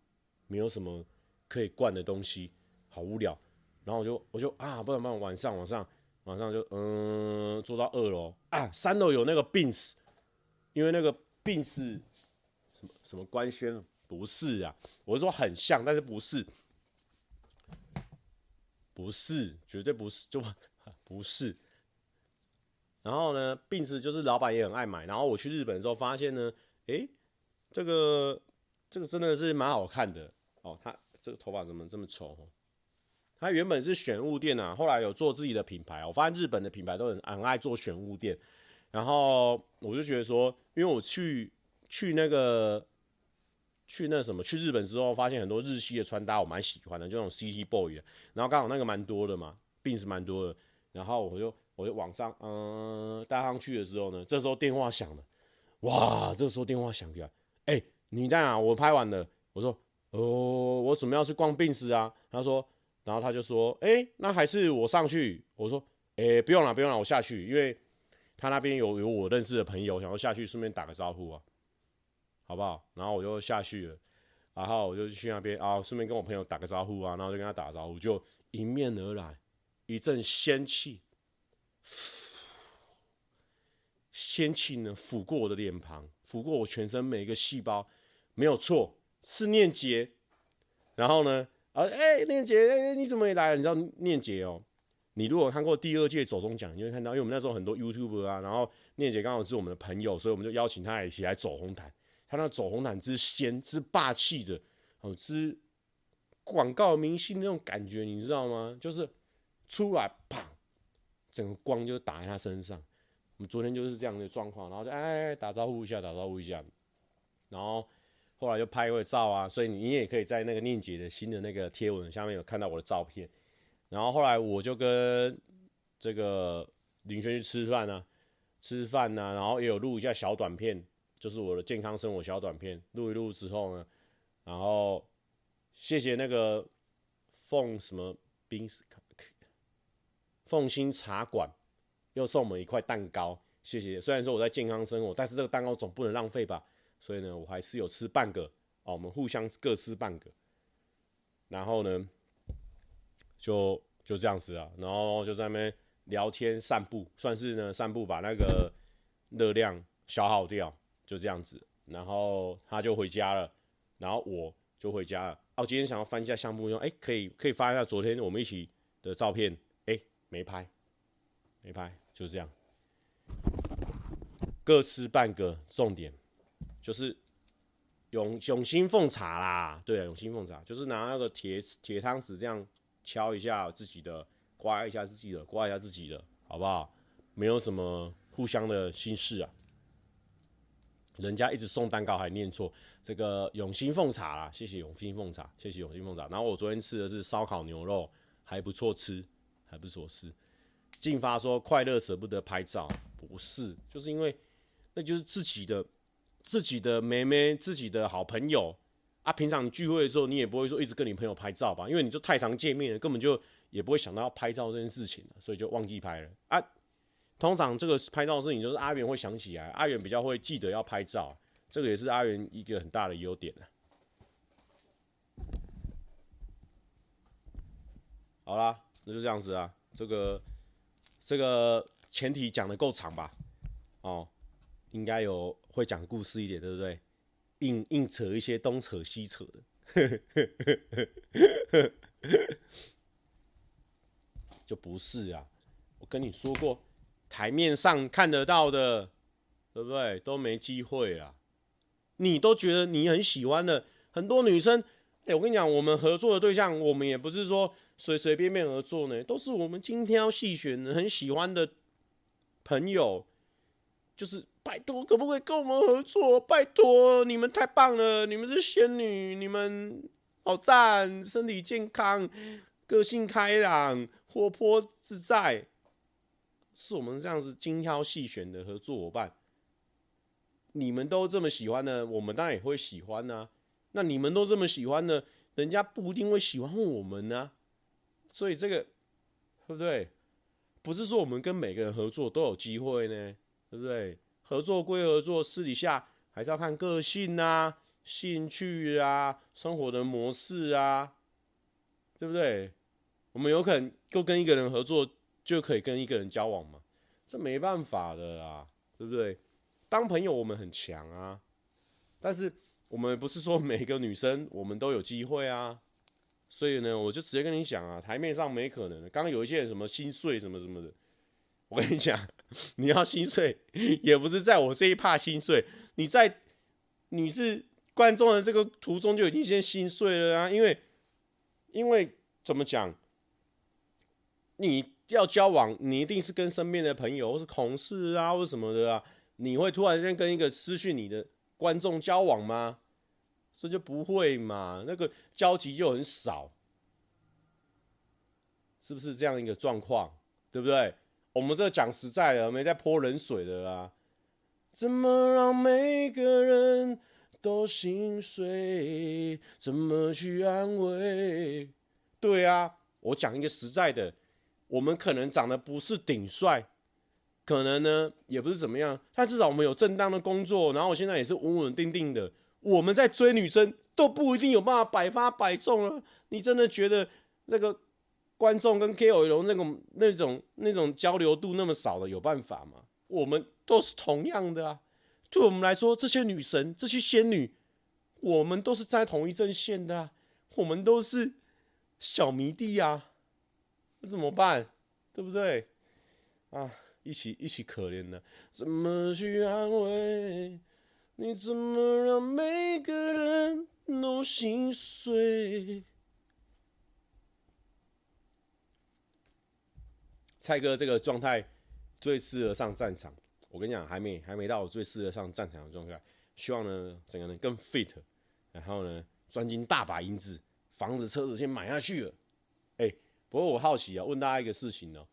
没有什么可以灌的东西，好无聊。然后我就我就啊，不然不然，晚上晚上。晚上就嗯，坐到二楼啊，三楼有那个 Beams，因为那个 Beams 什么什么官宣不是啊，我是说很像，但是不是，不是，绝对不是，就不是。然后呢病是就是老板也很爱买。然后我去日本的时候发现呢，诶、这个这个真的是蛮好看的哦。他这个头发怎么这么丑？他原本是选物店啊，后来有做自己的品牌。我发现日本的品牌都很很爱做选物店，然后我就觉得说，因为我去去那个去那什么去日本之后，发现很多日系的穿搭我蛮喜欢的，就那种 City Boy 的。然后刚好那个蛮多的嘛，并是蛮多的。然后我就我就往上嗯带上去的时候呢，这时候电话响了，哇！这时候电话响起来，哎、你在哪？我拍完了。我说哦，我准备要去逛病室啊。他说。然后他就说：“哎、那还是我上去。”我说：“哎、不用了，不用了，我下去，因为他那边有有我认识的朋友，想要下去顺便打个招呼啊，好不好？”然后我就下去了，然后我就去那边啊，顺便跟我朋友打个招呼啊，然后就跟他打招呼，就迎面而来一阵仙气，仙气呢抚过我的脸庞，抚过我全身每一个细胞，没有错，是念杰。然后呢？啊，哎、念姐，哎、你怎么也来了？你知道念姐哦？你如果看过第二届走钟奖，你会看到，因为我们那时候很多 YouTuber 啊，然后念姐刚好是我们的朋友，所以我们就邀请她一起来走红毯。她那走红毯之仙之霸气的，哦，之广告明星那种感觉，你知道吗？就是出来啪，整个光就打在他身上。我们昨天就是这样的状况，然后就哎打招呼一下，打招呼一下，然后。后来就拍一会照啊，所以你也可以在那个念姐的新的那个贴文下面有看到我的照片。然后后来我就跟这个林轩去吃饭呢，吃饭呢，然后也有录一下小短片，就是我的健康生活小短片。录一录之后呢，然后谢谢那个凤什么冰凤馨茶馆又送我们一块蛋糕，谢谢。虽然说我在健康生活，但是这个蛋糕总不能浪费吧。所以呢，我还是有吃半个哦，我们互相各吃半个，然后呢，就就这样子啊，然后就在那边聊天散步，算是呢散步把那个热量消耗掉，就这样子，然后他就回家了，然后我就回家了。哦，今天想要翻一下相簿用，哎，可以可以发一下昨天我们一起的照片，没拍，没拍，就是这样，各吃半个，重点。就是永永兴凤茶啦，对，永兴凤茶就是拿那个铁铁汤匙这样敲一下自己的，刮一下自己的，刮一下自己的，好不好？没有什么互相的心事啊。人家一直送蛋糕还念错，这个永兴凤茶啦，谢谢永兴凤茶，谢谢永兴凤茶。然后我昨天吃的是烧烤牛肉，还不错吃，还不错吃。进发说快乐舍不得拍照，不是，就是因为那就是自己的。自己的妹妹，自己的好朋友啊，平常聚会的时候，你也不会说一直跟你朋友拍照吧，因为你就太常见面了，根本就也不会想到要拍照这件事情，所以就忘记拍了啊。通常这个拍照的事情，就是阿元会想起来，阿元比较会记得要拍照，这个也是阿元一个很大的优点。好啦，那就这样子啊，这个这个前提讲得够长吧？哦。应该有会讲故事一点，对不对？硬硬扯一些东扯西扯的，就不是啊！我跟你说过，台面上看得到的对不对？都没机会了。你都觉得你很喜欢的很多女生，哎、我跟你讲，我们合作的对象，我们也不是说随随便便合作呢，都是我们精挑细选的，很喜欢的朋友，就是拜托，可不可以跟我们合作？拜托，你们太棒了，你们是仙女，你们好赞，身体健康，个性开朗，活泼自在，是我们这样子精挑细选的合作伙伴。你们都这么喜欢呢，我们当然也会喜欢呢、啊。那你们都这么喜欢呢，人家不一定会喜欢我们呢、啊。所以这个对不对？不是说我们跟每个人合作都有机会呢，对不对？合作归合作，私底下还是要看个性啊、兴趣啊、生活的模式啊，对不对？我们有可能就跟一个人合作就可以跟一个人交往吗？这没办法的啊，对不对？当朋友我们很强啊，但是我们不是说每个女生我们都有机会啊，所以呢，我就直接跟你讲啊，台面上没可能的。刚刚有一些什么心碎什么什么的，我跟你讲，你要心碎也不是在我这一趴心碎，你在你是观众的这个途中就已经先心碎了啊，因为因为怎么讲，你要交往，你一定是跟身边的朋友或是同事啊，或什么的啊。你会突然间跟一个失去你的观众交往吗？这就不会嘛，那个交集就很少，是不是这样一个状况？对不对？我们这讲实在的，没在泼冷水的啊。怎么让每个人都心碎？怎么去安慰？对啊，我讲一个实在的，我们可能长得不是顶帅。可能呢，也不是怎么样，但至少我们有正当的工作，然后我现在也是稳稳定定的。我们在追女生都不一定有办法百发百中了。你真的觉得那个观众跟 KOL 那种那种那种交流度那么少的有办法吗？我们都是同样的啊。对我们来说，这些女神、这些仙女，我们都是在同一阵线的。我们都是小迷弟啊，那怎么办？对不对？啊？一起一起可怜的，怎么去安慰？你怎么让每个人都心碎？蔡哥这个状态最适合上战场。我跟你讲，还没还没到最适合上战场的状态。希望呢，整个人更 fit，然后呢，赚进大把银子，房子车子先买下去了。哎、不过我好奇啊，问大家一个事情哦，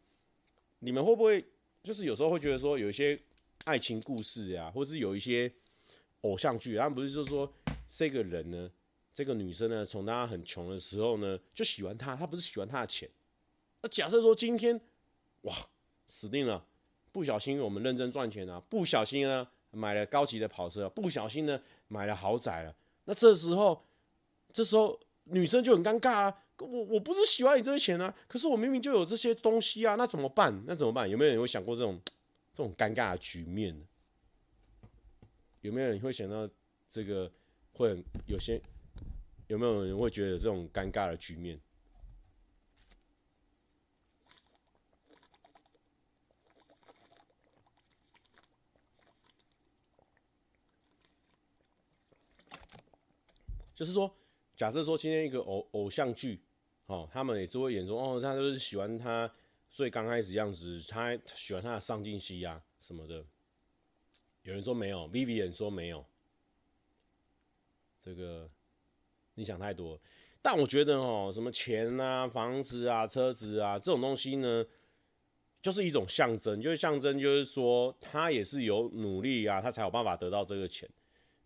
你们会不会？就是有时候会觉得说，有一些爱情故事呀、啊，或是有一些偶像剧，他们不是就是说，这个人呢，这个女生呢，从她很穷的时候呢，就喜欢他，他不是喜欢他的钱。那假设说今天，哇，死定了，不小心我们认真赚钱了，不小心呢买了高级的跑车，不小心呢买了豪宅了，那这时候，这时候女生就很尴尬啊。我我不是喜欢你这些钱啊，可是我明明就有这些东西啊，那怎么办？那怎么办？有没有人会想过这种这种尴尬的局面呢？有没有人会想到这个会很有些？有没有人会觉得这种尴尬的局面？就是说，假设说今天一个偶偶像剧。哦，他们也是会演说，哦，他就是喜欢他最刚开始样子，他喜欢他的上进心呀什么的。有人说没有，Vivian 说没有，这个你想太多。但我觉得哦，什么钱啊、房子啊、车子啊这种东西呢，就是一种象征，就是象征，就是说他也是有努力啊，他才有办法得到这个钱，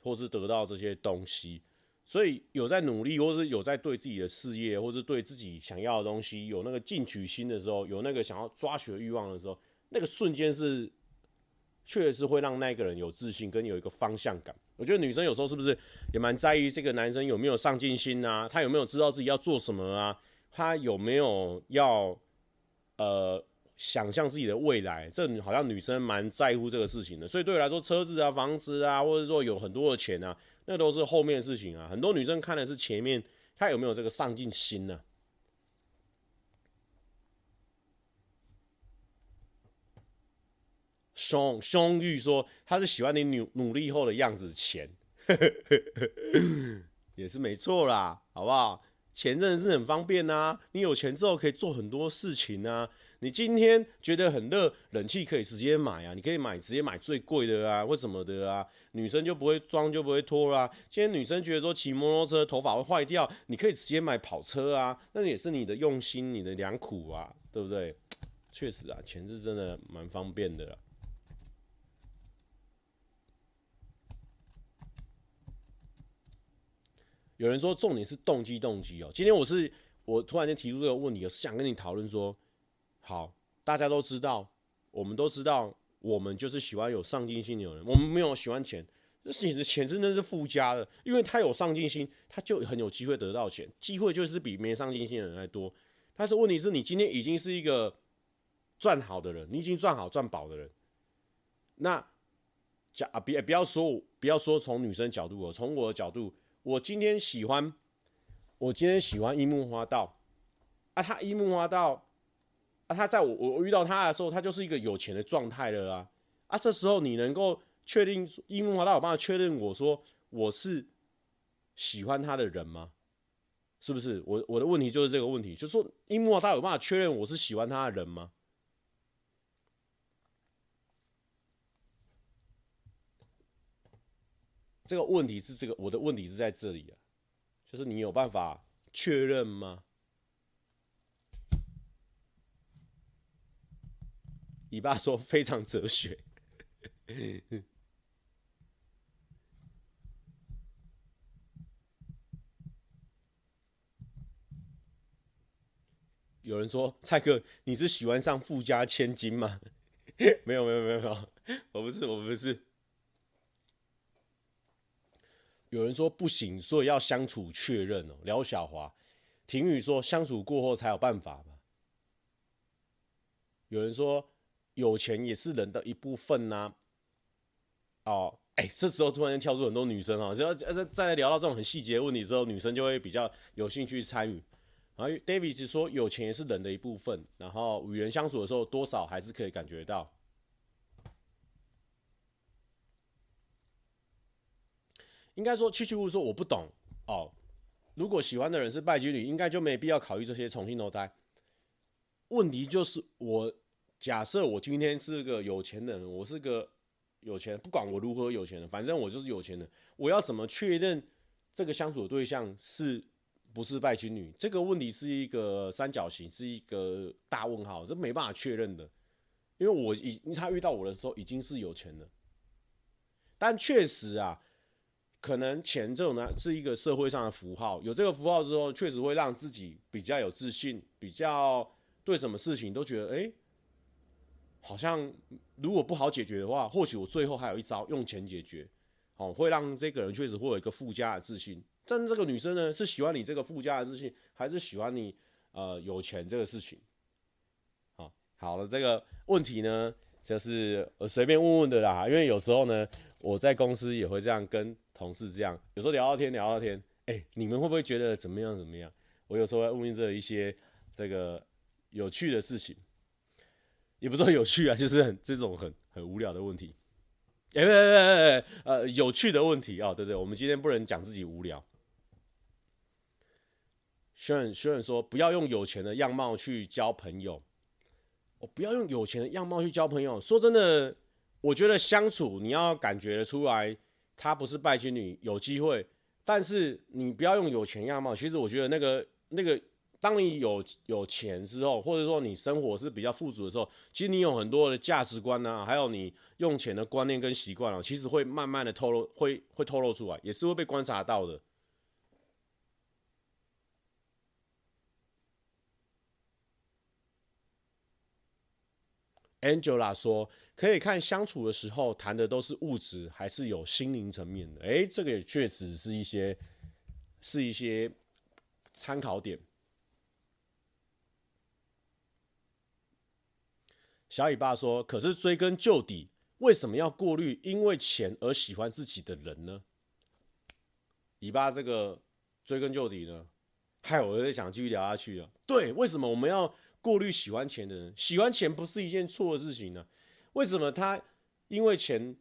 或是得到这些东西。所以有在努力，或是有在对自己的事业，或是对自己想要的东西有那个进取心的时候，有那个想要抓取的欲望的时候，那个瞬间是确实是会让那个人有自信跟有一个方向感。我觉得女生有时候是不是也蛮在意这个男生有没有上进心啊？他有没有知道自己要做什么啊？他有没有要呃想象自己的未来？这好像女生蛮在乎这个事情的。所以对我来说，车子啊、房子啊，或者说有很多的钱啊。那都是后面的事情啊，很多女生看的是前面，她有没有这个上进心呢？胸胸玉说他是喜欢你努努力后的样子，钱 也是没错啦，好不好？钱真的是很方便呐、啊，你有钱之后可以做很多事情啊。你今天觉得很热，冷气可以直接买啊，你可以买直接买最贵的啊，或什么的啊，女生就不会装就不会脱啦、今天女生觉得说骑摩托车头发会坏掉，你可以直接买跑车啊，那也是你的用心，你的良苦啊，对不对？确实啊，钱是真的蛮方便的啦。有人说重点是动机，动机哦。今天我是我突然间提出这个问题，我是想跟你讨论说，好，大家都知道，我们都知道，我们就是喜欢有上进心的人，我们没有喜欢钱，这事情的钱真的是附加的，因为他有上进心，他就很有机会得到钱，机会就是比没上进心的人还多。但是问题是你今天已经是一个赚好的人，你已经赚好赚饱的人，那假啊，别不要说，不要说从女生角度哦，从我的角度。我今天喜欢，我今天喜欢樱木花道，啊，他樱木花道，啊，他在我我遇到他的时候，他就是一个有钱的状态了啊，啊，这时候你能够确定樱木花道有办法确认我说我是喜欢他的人吗？是不是？我我的问题就是这个问题，就是说樱木花道有办法确认我是喜欢他的人吗？这个问题是这个，我的问题是在这里啊，就是你有办法确认吗？你爸说非常哲学，有人说蔡哥，你是喜欢上富家千金吗？没有没有没有没有，我不是我不是。有人说不行，所以要相处确认哦。廖小华，婷宇说相处过后才有办法吧。有人说有钱也是人的一部分呐、哦，哎、这时候突然间跳出很多女生啊，只要再再聊到这种很细节的问题之后，女生就会比较有兴趣参与。然后 David 说有钱也是人的一部分，然后与人相处的时候多少还是可以感觉到。应该说，七七五说我不懂哦。如果喜欢的人是拜金女，应该就没必要考虑这些重新投胎。问题就是，我假设我今天是个有钱人，我是个有钱，不管我如何有钱的，反正我就是有钱的。我要怎么确认这个相处的对象是不是拜金女？这个问题是一个三角形，是一个大问号，这没办法确认的。因为我已他遇到我的时候已经是有钱了，但确实啊。可能钱这种呢是一个社会上的符号，有这个符号之后，确实会让自己比较有自信，比较对什么事情都觉得，哎、好像如果不好解决的话，或许我最后还有一招用钱解决，哦，会让这个人确实会有一个附加的自信。但这个女生呢，是喜欢你这个附加的自信，还是喜欢你呃有钱这个事情？好，好了，这个问题呢，就是我随便问问的啦，因为有时候呢，我在公司也会这样跟。同事这样，有时候聊到天，聊到天，哎、你们会不会觉得怎么样？怎么样？我有时候会问这一些这个有趣的事情，也不是说有趣啊，就是很这种很很无聊的问题。哎、欸，哎哎哎，呃，有趣的问题啊、哦，对对，我们今天不能讲自己无聊。虽然虽然说不要用有钱的样貌去交朋友，我、不要用有钱的样貌去交朋友。说真的，我觉得相处你要感觉得出来。她不是拜金女，有机会，但是你不要用有钱样貌。其实我觉得那个那个，当你有有钱之后，或者说你生活是比较富足的时候，其实你有很多的价值观啊，还有你用钱的观念跟习惯啊，其实会慢慢的透露，会会透露出来，也是会被观察到的。Angela 说：“可以看相处的时候谈的都是物质，还是有心灵层面的？哎，这个也确实是一些，是一些参考点。”小尾巴说：“可是追根究底，为什么要过滤因为钱而喜欢自己的人呢？”尾巴这个追根究底呢，害我有点想继续聊下去了。对，为什么我们要？过滤喜欢钱的人，喜欢钱不是一件错的事情呢、为什么他因为钱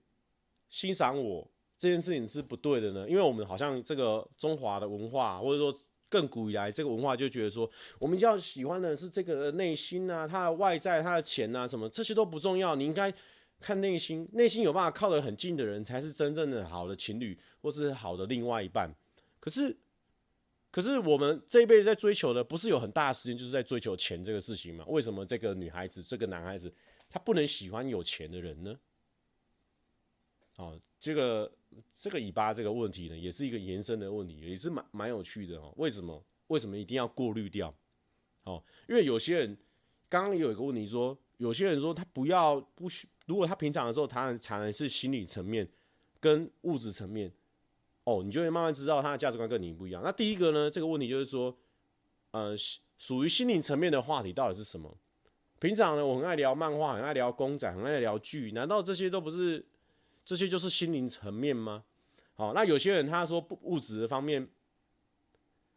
欣赏我这件事情是不对的呢？因为我们好像这个中华的文化，或者说更古以来这个文化就觉得说，我们要喜欢的是这个内心啊，他的外在，他的钱啊，什么这些都不重要，你应该看内心，内心有办法靠得很近的人才是真正的好的情侣，或是好的另外一半。可是，可是我们这一辈子在追求的，不是有很大的时间就是在追求钱这个事情吗？为什么这个女孩子，这个男孩子，他不能喜欢有钱的人呢？哦，这个这个尾巴这个问题呢，也是一个延伸的问题，也是蛮蛮有趣的哦。为什么？为什么一定要过滤掉？哦，因为有些人刚刚有一个问题说，有些人说他不要不需，如果他平常的时候他常常是心理层面跟物质层面。哦，你就会慢慢知道他的价值观跟你不一样。那第一个呢，这个问题就是说，呃，属于心灵层面的话题到底是什么？平常呢，我很爱聊漫画，很爱聊公仔，很爱聊剧，难道这些都不是？这些就是心灵层面吗？好，那有些人他说不物质的方面，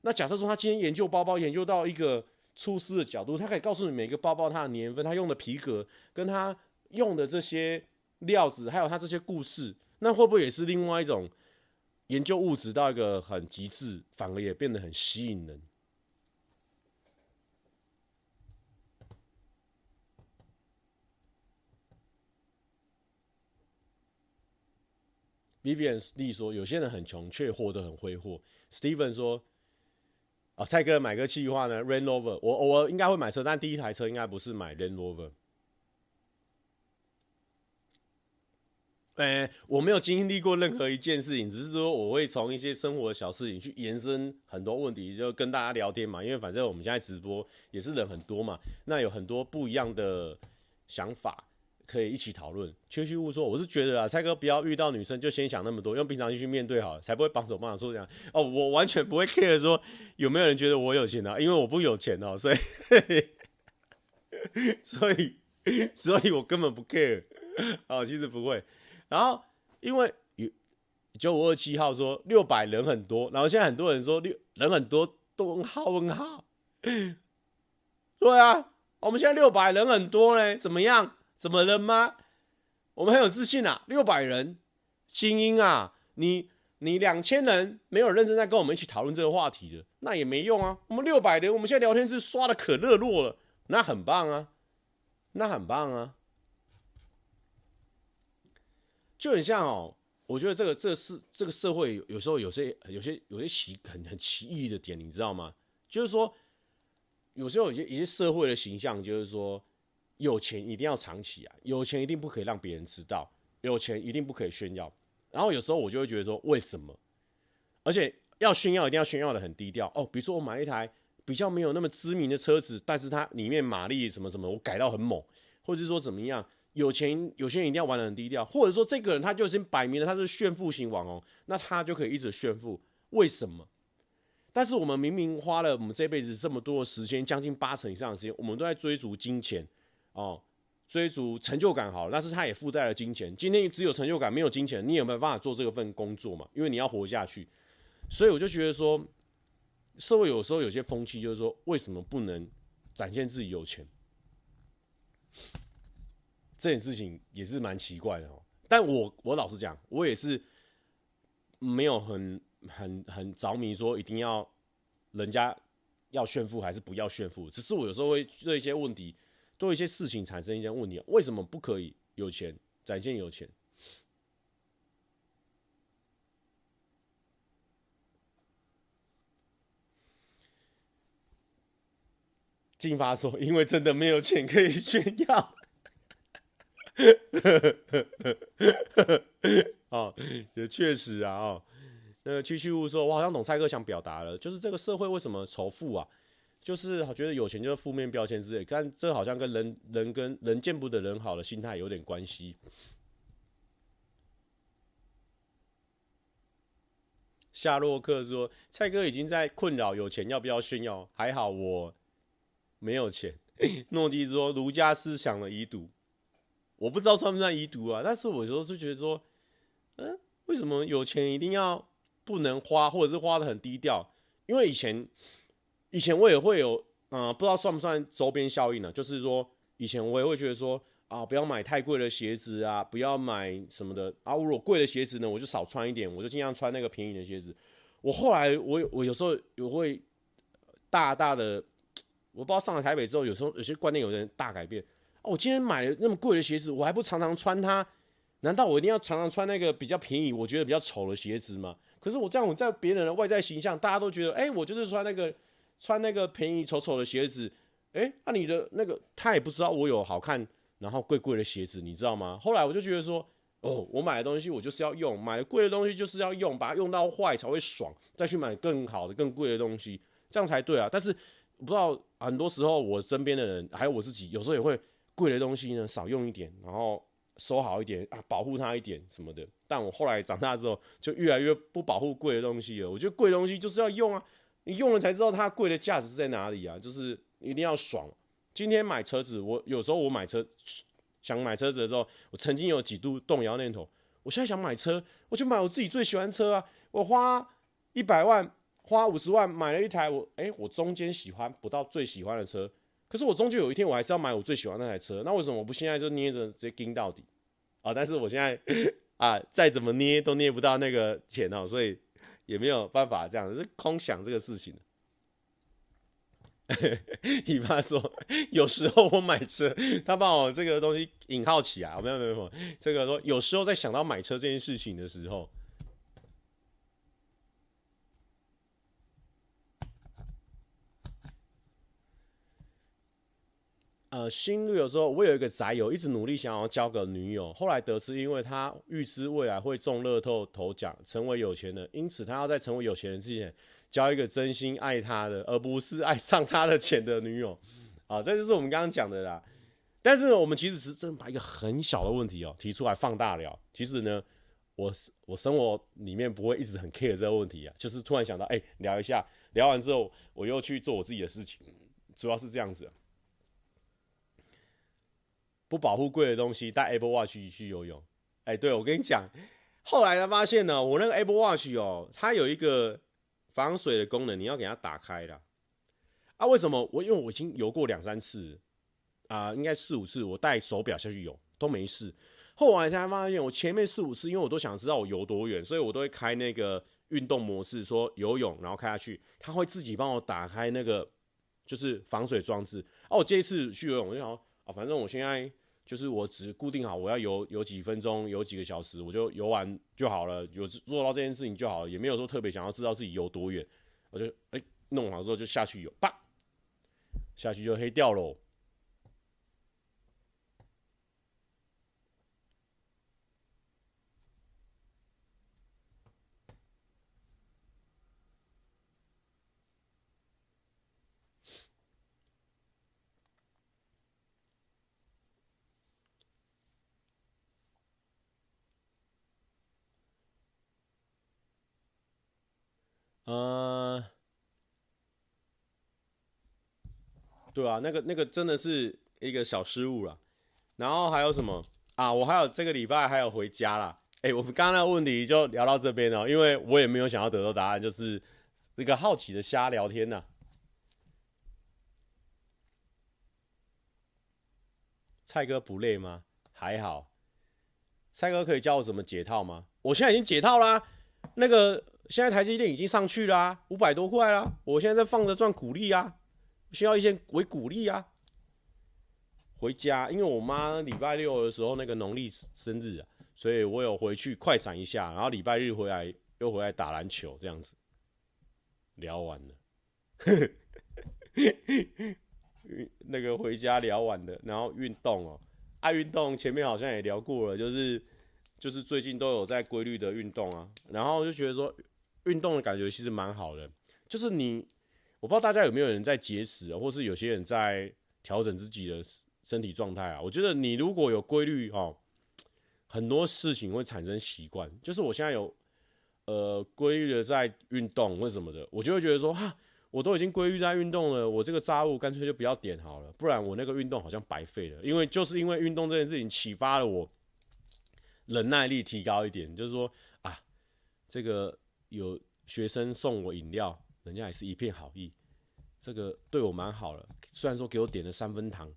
那假设说他今天研究包包，研究到一个出师的角度，他可以告诉你每个包包它的年份，他用的皮革，跟他用的这些料子，还有他这些故事，那会不会也是另外一种？研究物质到一个很极致，反而也变得很吸引人。Vivian 说：“有些人很穷，却活得很挥霍。” Steven 说：“啊，蔡哥买个计划呢，Range Rover，我我应该会买车，但第一台车应该不是买 Range Rover。”诶、我没有经历过任何一件事情，只是说我会从一些生活的小事情去延伸很多问题，就跟大家聊天嘛。因为反正我们现在直播也是人很多嘛，那有很多不一样的想法可以一起讨论。秋虚雾说，我是觉得啊，蔡哥不要遇到女生就先想那么多，用平常心去面对好了，才不会绑手绑脚说这样。哦，我完全不会 care 说有没有人觉得我有钱啊，因为我不有钱哦，所以 所以所以我根本不 care 哦，其实不会。然后，因为有九五二七号说六百人很多，然后现在很多人说六人很多，都问号问号。对啊，我们现在六百人很多嘞，怎么样？怎么了吗？我们很有自信啊，六百人精英啊，你你两千人没有认真在跟我们一起讨论这个话题的，那也没用啊。我们六百人，我们现在聊天室刷的可热络了，那很棒啊，那很棒啊。就很像哦，我觉得这个这是这个社会有有时候有些有些有些奇很很奇异的点，你知道吗？就是说，有时候有些一些社会的形象，就是说，有钱一定要藏起来，有钱一定不可以让别人知道，有钱一定不可以炫耀。然后有时候我就会觉得说，为什么？而且要炫耀一定要炫耀的很低调哦。比如说我买一台比较没有那么知名的车子，但是它里面马力什么什么我改到很猛，或者说怎么样？有钱有些人一定要玩得很低调，或者说这个人他就已经摆明了他是炫富型网红，那他就可以一直炫富。为什么？但是我们明明花了我们这辈子这么多的时间，将近八成以上的时间，我们都在追逐金钱哦，追逐成就感。好，但是他也附带了金钱。今天只有成就感没有金钱，你有没有办法做这份工作嘛？因为你要活下去。所以我就觉得说，社会有时候有些风气就是说，为什么不能展现自己有钱？这件事情也是蛮奇怪的哦，但我我老实讲，我也是没有很很很着迷，说一定要人家要炫富还是不要炫富。只是我有时候会对一些问题，对一些事情产生一些问题：为什么不可以有钱展现有钱？金发说：“因为真的没有钱可以炫耀。”呵呵呵呵呵呵哦，也确实啊，哦，那个区区物说，我好像懂蔡哥想表达了，就是这个社会为什么仇富啊？就是觉得有钱就是负面标签之类，但这好像跟人人跟人见不得人好的心态有点关系。夏洛克说，蔡哥已经在困扰有钱要不要炫耀，还好我没有钱。诺基说，儒家思想的遗毒。我不知道算不算遗毒啊，但是我有时候是觉得说，嗯，为什么有钱一定要不能花，或者是花的很低调？因为以前，以前我也会有，嗯、呃，不知道算不算周边效应呢？就是说，以前我也会觉得说，啊，不要买太贵的鞋子啊，不要买什么的啊。如果贵的鞋子呢，我就少穿一点，我就尽量穿那个便宜的鞋子。我后来我我有时候也会大大的，我不知道上了台北之后，有时候有些观念有点大改变。我今天买了那么贵的鞋子，我还不常常穿它？难道我一定要常常穿那个比较便宜、我觉得比较丑的鞋子吗？可是我这样，我在别人的外在形象，大家都觉得，哎、我就是穿那个穿那个便宜丑丑的鞋子。哎、那、你的那个他也不知道我有好看。然后贵贵的鞋子，你知道吗？后来我就觉得说，哦，我买的东西我就是要用，买的贵的东西就是要用，把它用到坏才会爽，再去买更好的、更贵的东西，这样才对啊。但是不知道很多时候我身边的人，还有我自己，有时候也会贵的东西呢少用一点，然后收好一点啊，保护它一点什么的。但我后来长大之后，就越来越不保护贵的东西了。我觉得贵东西就是要用啊，你用了才知道它贵的价值在哪里啊，就是一定要爽。今天买车子，我有时候我买车想买车子的时候，我曾经有几度动摇念头。我现在想买车，我就买我自己最喜欢车啊！我花一百万，花五十万买了一台我哎、我中间喜欢不到最喜欢的车，可是我终究有一天我还是要买我最喜欢那台车。那为什么我不现在就捏着直接盯到底啊？但是我现在 啊，再怎么捏都捏不到那个钱哦，所以也没有办法这样，是空想这个事情。你爸说，有时候我买车，他把我这个东西引号起来，没有没有没有，这个说有时候在想到买车这件事情的时候，呃，心率有时候我有一个宅友一直努力想要交个女友，后来得知因为他预知未来会中乐透头奖，成为有钱人，因此他要在成为有钱人之前。交一个真心爱他的，而不是爱上他的钱的女友，啊，这就是我们刚刚讲的啦。但是呢我们其实是真的把一个很小的问题哦提出来放大了。其实呢，我我生活里面不会一直很 care 这个问题啊，就是突然想到，哎，聊一下，聊完之后我又去做我自己的事情，主要是这样子。不保护贵的东西，带 Apple Watch 去游泳。哎，对，我跟你讲，后来才发现呢，我那个 Apple Watch 哦，它有一个。防水的功能你要给它打开的啊？为什么我因为我已经游过两三次啊，应该四五次，我带手表下去游都没事。后来才发现，我前面四五次，因为我都想知道我游多远，所以我都会开那个运动模式，说游泳，然后开下去，它会自己帮我打开那个就是防水装置。哦、我这一次去游泳，我就想啊，反正我现在。就是我只固定好我要游游几分钟，游几个小时，我就游完就好了，有做到这件事情就好了，也没有说特别想要知道自己游多远，我就哎、弄好之后就下去游，啪，下去就黑掉喽。呃，对啊，那个那个真的是一个小失误了。然后还有什么啊？我还有这个礼拜还有回家啦。哎，我们刚刚那个问题就聊到这边了，因为我也没有想要得到答案，就是一个好奇的瞎聊天呐。蔡哥不累吗？还好。蔡哥可以教我怎么解套吗？我现在已经解套啦，那个。现在台积电已经上去了啊，五百多块啦。我现在在放着赚股利啊，需要一些为股利啊。回家，因为我妈礼拜六的时候那个农历生日啊，所以我有回去快闪一下，然后礼拜日回来又回来打篮球这样子。聊完了，那个回家聊完的，然后运动哦，爱运动前面好像也聊过了，就是就是最近都有在规律的运动啊，然后就觉得说。运动的感觉其实蛮好的，就是你，我不知道大家有没有人在节食，或是有些人在调整自己的身体状态啊。我觉得你如果有规律哦，很多事情会产生习惯。就是我现在有呃规律的在运动或什么的，我就会觉得说哈，我都已经规律在运动了，我这个炸物干脆就不要点好了，不然我那个运动好像白费了。因为就是因为运动这件事情启发了我忍耐力提高一点，就是说啊这个。有学生送我饮料，人家也是一片好意，这个对我蛮好了。虽然说给我点了三分糖，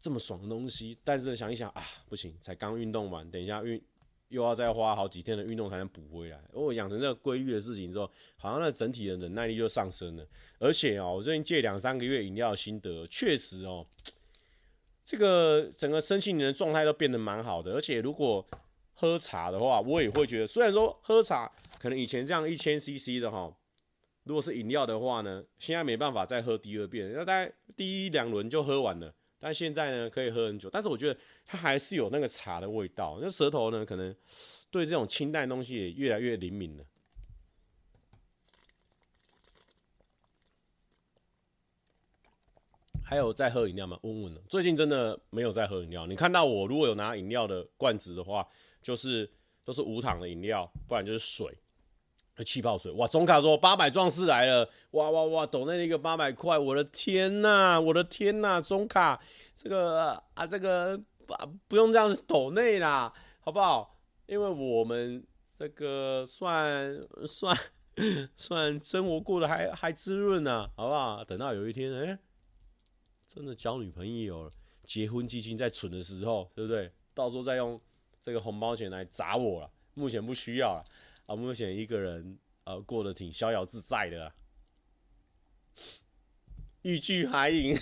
这么爽的东西，但是想一想啊，不行，才刚运动完，等一下运又要再花好几天的运动才能补回来。我养成这个规律的事情之后，好像那整体的忍耐力就上升了。而且哦，我最近戒两三个月饮料的心得，确实哦，这个整个身心灵的状态都变得蛮好的。而且如果喝茶的话，我也会觉得，虽然说喝茶可能以前这样一千 CC 的哈，如果是饮料的话呢，现在没办法再喝第二遍，那大概第一两轮就喝完了。但现在呢，可以喝很久，但是我觉得它还是有那个茶的味道。那舌头呢，可能对这种清淡东西也越来越灵敏了。还有在喝饮料吗？问问了。最近真的没有在喝饮料。你看到我如果有拿饮料的罐子的话，就是都是无糖的饮料，不然就是水。气泡水哇！中卡说八百壮士来了，哇哇哇！抖内一个八百块，我的天呐，我的天呐！中卡这个啊，这个不不用这样子抖内啦，好不好？因为我们这个算算 算生活过得还还滋润呢，好不好？等到有一天，哎、真的交女朋友，结婚基金在存的时候，对不对？到时候再用这个红包钱来砸我了，目前不需要了。啊，目前一个人呃过得挺逍遥自在的，欲拒还迎，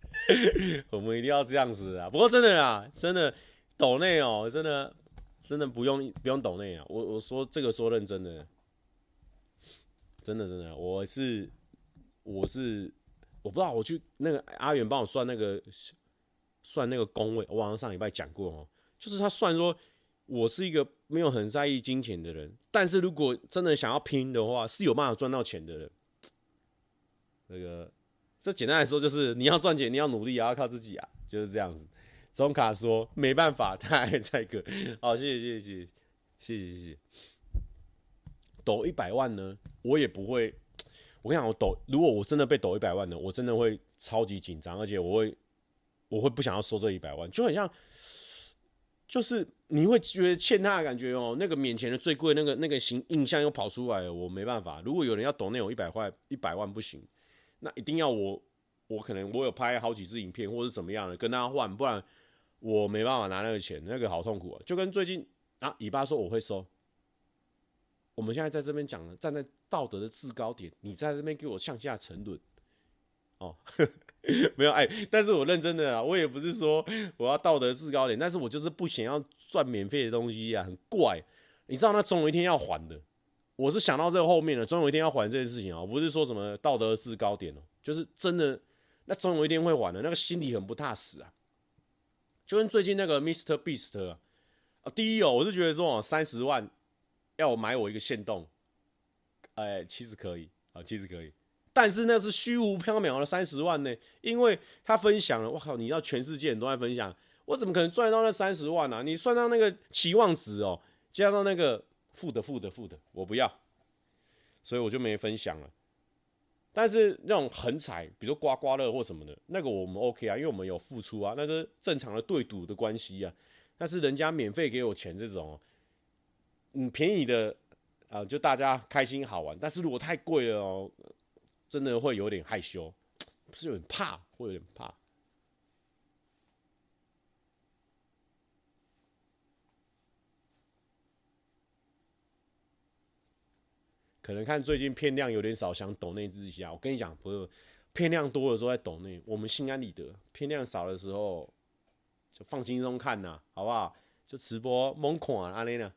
我们一定要这样子啊！不过真的啊，真的抖内哦，真的真的不用不用抖内啊！我我说这个说认真的，真的真的，我是我是我不知道，我去那个阿远帮我算那个算那个宫位，我好像上礼拜讲过哦，就是他算说。我是一个没有很在意金钱的人，但是如果真的想要拼的话，是有办法赚到钱的人。这个，这简单来说就是你要赚钱，你要努力，也要靠自己啊，就是这样子。中卡说没办法，他还在个。好，谢谢谢谢谢谢谢谢谢。抖一百万呢，我也不会。我跟你讲，我抖，如果我真的被抖一百万呢，我真的会超级紧张，而且我会我会不想要收这一百万，就很像。就是你会觉得欠他的感觉哦，那个免钱的最贵，那个那个形印象又跑出来了，我没办法。如果有人要懂那种一百块、一百万不行，那一定要我，我可能我有拍好几支影片或是怎么样的跟他换，不然我没办法拿那个钱，那个好痛苦啊。就跟最近啊，你爸说我会收，我们现在在这边讲了，站在道德的制高点，你在这边给我向下沉沦，哦。没有哎，但是我认真的啊，我也不是说我要道德制高点，但是我就是不想要赚免费的东西啊，很怪。你知道那总有一天要还的，我是想到这个后面的，总有一天要还这件事情啊，不是说什么道德制高点哦，就是真的，那总有一天会还的，那个心里很不踏实啊。就跟最近那个 Mr. Beast 啊，第一哦，我是觉得说三十万要我买我一个限动，哎，其实可以啊，其实可以。但是那是虚无缥缈的三十万呢，因为他分享了，我靠，你要全世界人都在分享，我怎么可能赚到那三十万啊？你算上那个期望值哦，加上那个负的负的负的，我不要，所以我就没分享了。但是那种横财，比如说刮刮乐或什么的，那个我们 OK 啊，因为我们有付出啊，那是正常的对赌的关系啊。但是人家免费给我钱这种，嗯，便宜的啊，就大家开心好玩。但是如果太贵了哦。真的会有点害羞，不是有点怕，会有点怕。可能看最近片量有点少，想抖那支一下。我跟你讲，不是片量多的时候在抖内，我们心安理得；片量少的时候就放轻松看呐，好不好？就直播猛款阿内呢。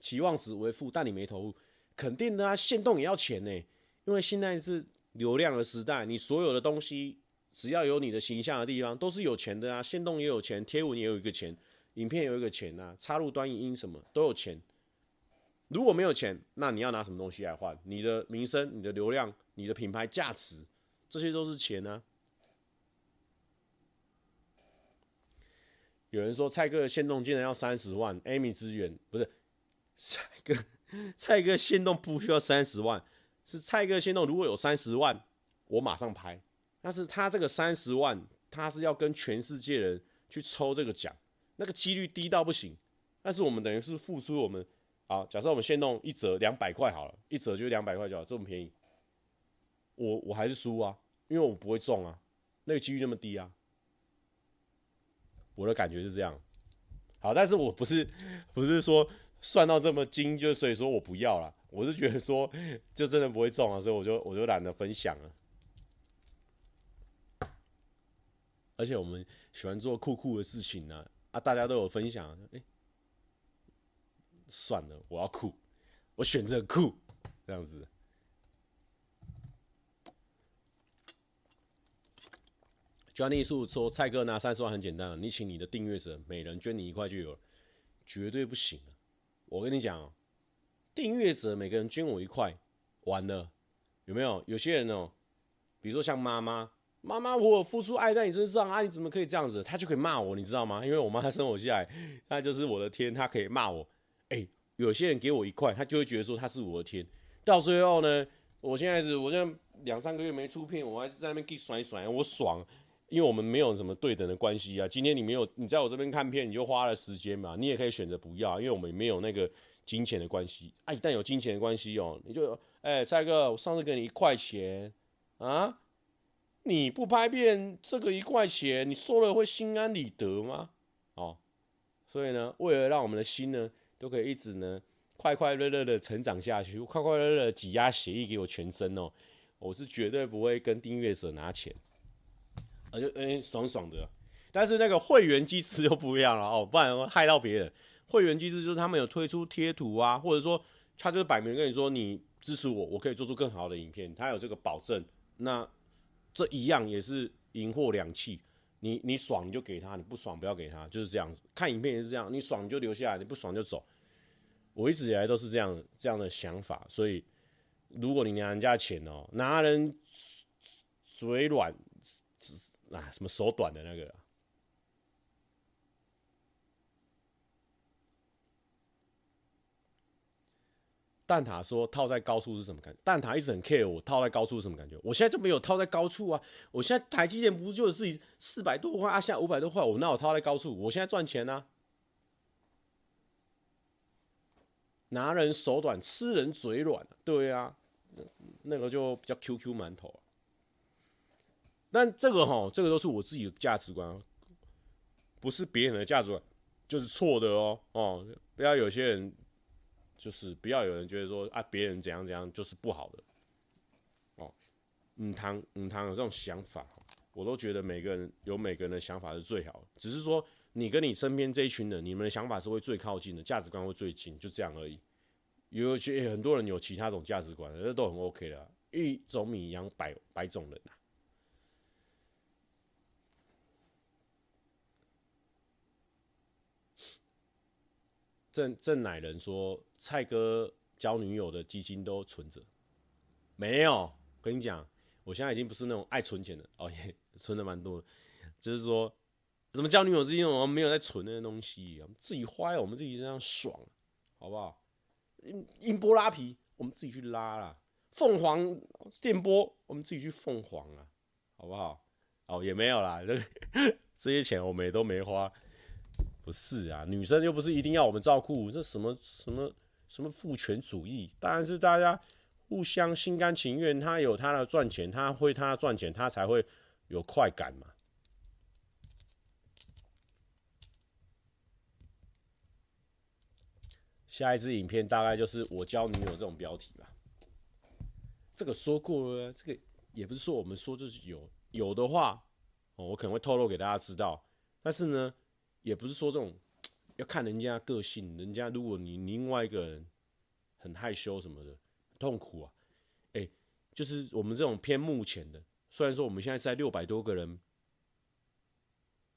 期望值为负，但你没投入。肯定的啊，限动也要钱呢，因为现在是流量的时代，你所有的东西只要有你的形象的地方都是有钱的啊，限动也有钱，贴文也有一个钱，影片也有一个钱啊，插入端影音什么都有钱。如果没有钱，那你要拿什么东西来换？你的名声、你的流量、你的品牌价值，这些都是钱啊。有人说蔡哥的限动竟然要三十万，Amy 资源不是蔡哥。蔡哥限动不需要三十万，是蔡哥限动如果有三十万，我马上拍。但是他这个三十万，他是要跟全世界人去抽这个奖，那个几率低到不行。但是我们等于是付出我们，好，假设我们限动一折两百块好了，一折就两百块就好，这么便宜，我我还是输啊，因为我不会中啊，那个几率那么低啊。我的感觉是这样。好，但是我不是不是说算到这么精，就所以说我不要了。我是觉得说就真的不会中啊，所以我就我就懒得分享了。而且我们喜欢做酷酷的事情呢，啊，大家都有分享，哎、算了，我要酷，我选择酷，这样子。Johnny 树说：“蔡哥拿三十万很简单，你请你的订阅者每人捐你一块就有了，绝对不行。我跟你讲，订阅者每个人捐我一块，完了，有没有？有些人哦，比如说像妈妈。”妈妈，我付出爱在你身上啊！你怎么可以这样子？他就可以骂我，你知道吗？因为我妈生我下来，那就是我的天，她可以骂我。哎、有些人给我一块，他就会觉得说他是我的天。到最后呢，我现在是，我现在两三个月没出片，我还是在那边给甩甩，我爽，因为我们没有什么对等的关系啊。今天你没有，你在我这边看片，你就花了时间嘛，你也可以选择不要，因为我们没有那个金钱的关系。啊，一旦有金钱的关系哦，你就哎、欸，蔡哥，我上次给你一块钱啊。你不拍片，这个一块钱，你收了会心安理得吗？哦，所以呢，为了让我们的心呢，都可以一直呢快快乐乐的成长下去，快快乐乐挤压血液给我全身哦，我是绝对不会跟订阅者拿钱，而且哎爽爽的。但是那个会员机制就不一样了哦，不然害到别人。会员机制就是他们有推出贴图啊，或者说他就是摆明跟你说，你支持我，我可以做出更好的影片，他有这个保证。那这一样也是银货两气，你你爽你就给他，你不爽不要给他，就是这样子。看影片也是这样，你爽就留下来，你不爽就走。我一直以来都是这样这样的想法，所以如果你拿人家钱哦，拿人嘴软，啊什么手短的那个。蛋塔说套在高处是什么感觉？蛋塔一直很 care 我套在高处是什么感觉？我现在就没有套在高处啊！我现在台积电不就是四百多块啊，现在五百多块，我哪有套在高处？我现在赚钱啊！拿人手短，吃人嘴软，对啊，那个就比较 QQ 馒头啊。但这个哈，这个都是我自己的价值观，不是别人的价值观，就是错的哦哦，不要有些人。就是不要有人觉得说啊，别人怎样怎样就是不好的哦。嗯，堂嗯堂有这种想法，我都觉得每个人有每个人的想法是最好的。只是说你跟你身边这一群人，你们的想法是会最靠近的，价值观会最近，就这样而已。有些很多人有其他种价值观，这都很 OK 的。一种米养百百种人呐、郑郑乃人说。蔡哥交女友的基金都存着，没有。跟你讲，我现在已经不是那种爱存钱的哦，也 存的蛮多的。就是说，怎么交女友基金，我们没有在存那些东西，我们自己花呀，我们自己这样爽，好不好？音波拉皮，我们自己去拉啦。凤凰电波，我们自己去凤凰啊，好不好？哦，也没有啦，这 这些钱我们也都没花。不是啊，女生又不是一定要我们照顾，这什么什么。什么父权主义？当然是大家互相心甘情愿，他有他的赚钱，他会他赚钱，他才会有快感嘛。下一支影片大概就是我教女友这种标题吧。这个说过了，这个也不是说我们说就是有有的话，我可能会透露给大家知道。但是呢，也不是说这种。要看人家个性，人家如果你另外一个人很害羞什么的，痛苦啊，哎、就是我们这种偏目前的，虽然说我们现在在六百多个人，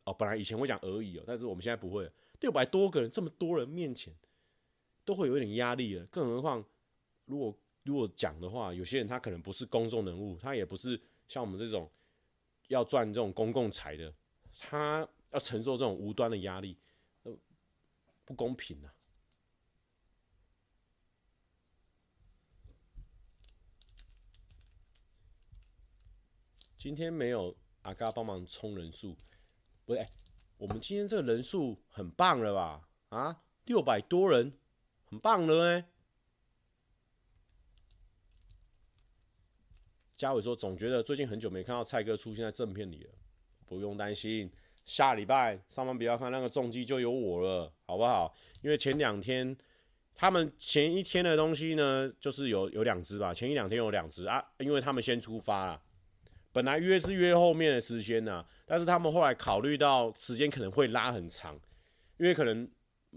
哦，本来以前会讲而已哦，但是我们现在不会，六百多个人这么多人面前，都会有一点压力了，更何况如果如果讲的话，有些人他可能不是公众人物，他也不是像我们这种要赚这种公共财的，他要承受这种无端的压力。不公平啊！今天没有阿嘎帮忙冲人数，不对，我们今天这个人数很棒了吧？啊，六百多人，很棒了哎！嘉伟说，总觉得最近很久没看到蔡哥出现在正片里了。不用担心，下礼拜上班不要看那个重机就有我了，好不好？因为前两天他们前一天的东西呢，就是有有两只吧，前一两天有两只啊，因为他们先出发了，本来约是约后面的时间呢，但是他们后来考虑到时间可能会拉很长，因为可能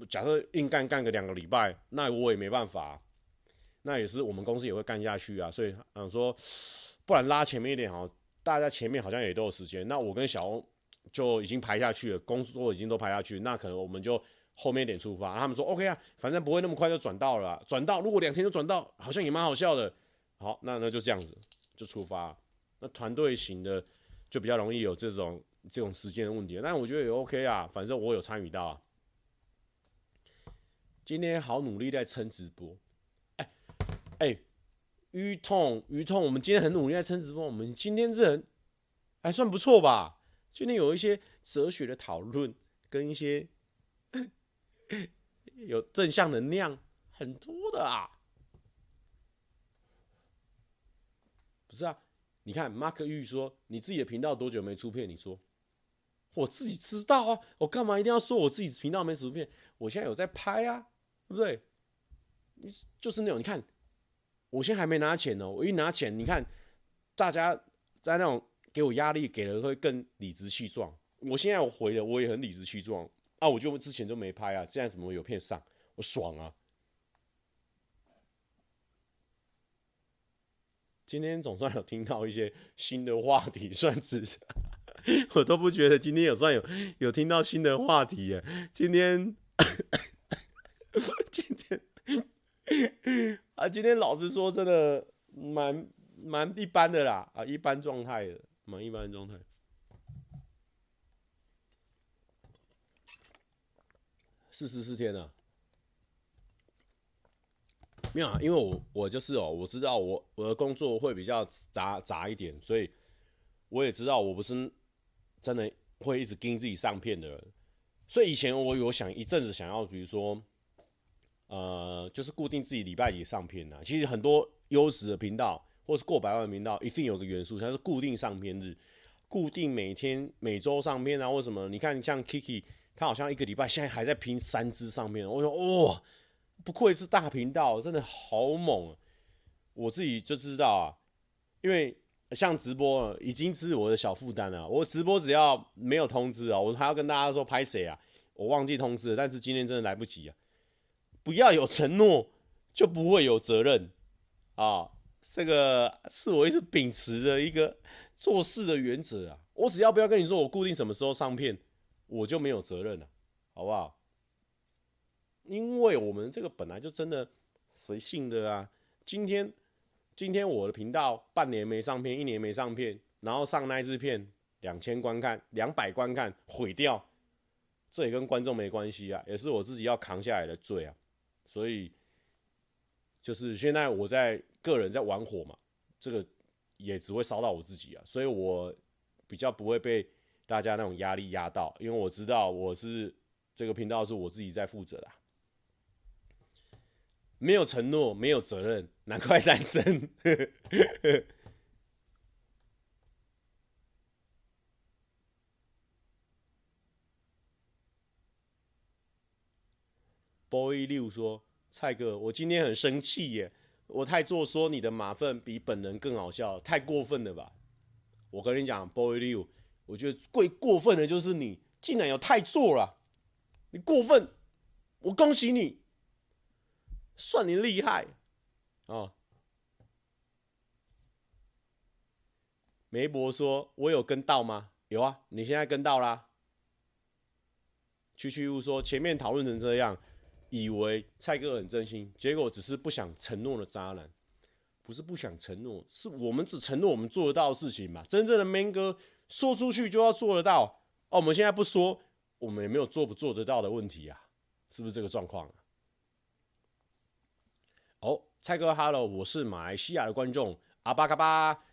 假设硬干干个两个礼拜，那我也没办法，那也是我们公司也会干下去啊，所以想说，不然拉前面一点好。大家前面好像也都有时间，那我跟小欧就已经排下去了，工作已经都排下去，那可能我们就后面一点出发。他们说 OK 啊，反正不会那么快就转到了，转到如果两天就转到，好像也蛮好笑的。好，那那就这样子就出发。那团队型的就比较容易有这种这种时间的问题，但我觉得也 OK 啊，反正我有参与到啊。今天好努力在撑直播，哎哎。淤痛，淤痛。我们今天很努力在撑直播。我们今天这人还算不错吧？今天有一些哲学的讨论，跟一些 有正向能量很多的啊。不是啊？你看，Mark 玉说，你自己的频道多久没出片？你说，我自己知道啊。我干嘛一定要说我自己频道没出片？我现在有在拍啊，对不对？你就是那种，你看。我现在还没拿钱呢，我一拿钱，你看大家在那种给我压力，给的会更理直气壮。我现在我回了我也很理直气壮啊，我就之前就没拍啊，现在怎么有片上？我爽啊！今天总算有听到一些新的话题，算是 我都不觉得今天有算有有听到新的话题耶。今天 今天。啊，今天老实说，真的蛮蛮一般的啦，啊，一般状态的，蛮一般的状态。四十四天了，没有啊，因为我我就是哦，我知道我我的工作会比较杂杂一点，所以我也知道我不是真的会一直盯自己上片的人，所以以前我有想一阵子想要，比如说。呃，就是固定自己礼拜几上片呐。其实很多优质的频道，或是过百万频道，一定有个元素，它是固定上片日，固定每天、每周上片啊。为什么？你看像 Kiki，他好像一个礼拜现在还在拼三支上片。我说，哇、哦，不愧是大频道，真的好猛啊！我自己就知道啊，因为像直播已经是我的小负担了。我直播只要没有通知啊，我还要跟大家说拍谁啊，我忘记通知了。但是今天真的来不及啊。不要有承诺，就不会有责任啊！这个是我一直秉持的一个做事的原则啊。我只要不要跟你说我固定什么时候上片，我就没有责任了，好不好？因为我们这个本来就真的随性的啊。今天今天我的频道半年没上片，一年没上片，然后上那一支片两千观看，两百观看毁掉，这也跟观众没关系啊，也是我自己要扛下来的罪啊。所以，就是现在我在个人在玩火嘛，这个也只会烧到我自己啊，所以我比较不会被大家那种压力压到，因为我知道我是这个频道是我自己在负责的，没有承诺，没有责任，难怪单身。boy 六说：“蔡哥，我今天很生气耶！我太做说你的马粪比本人更好笑，太过分了吧？我跟你讲，Boy，You，，我觉得最过分的就是你，竟然有太做了，你过分！我恭喜你，算你厉害哦。”梅博说：“我有跟到吗？有啊，你现在跟到啦。”区区物说：“前面讨论成这样。”以为蔡哥很真心，结果只是不想承诺的渣男，不是不想承诺，是我们只承诺我们做得到的事情嘛。真正的 man 哥说出去就要做得到哦。我们现在不说，我们也没有做不做得到的问题啊，是不是这个状况？哦，蔡哥，Hello，我是马来西亚的观众阿巴嘎巴。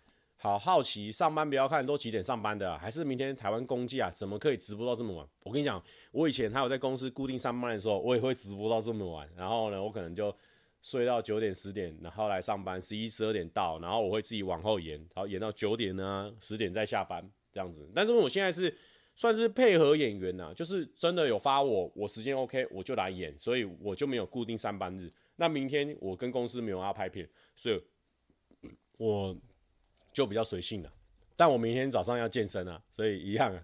好好奇，上班不要看都几点上班的，还是明天台湾公假，怎么可以直播到这么晚？我跟你讲，我以前还有在公司固定上班的时候，我也会直播到这么晚。然后呢，我可能就睡到九点十点，然后来上班，十一十二点到，然后我会自己往后延，然后延到九点呢，十点再下班这样子。但是我现在是算是配合演员呐，就是真的有发我，我时间 OK 我就来演，所以我就没有固定上班日。那明天我跟公司没有要拍片，所以我就比较随性了。但我明天早上要健身啊，所以一样啊。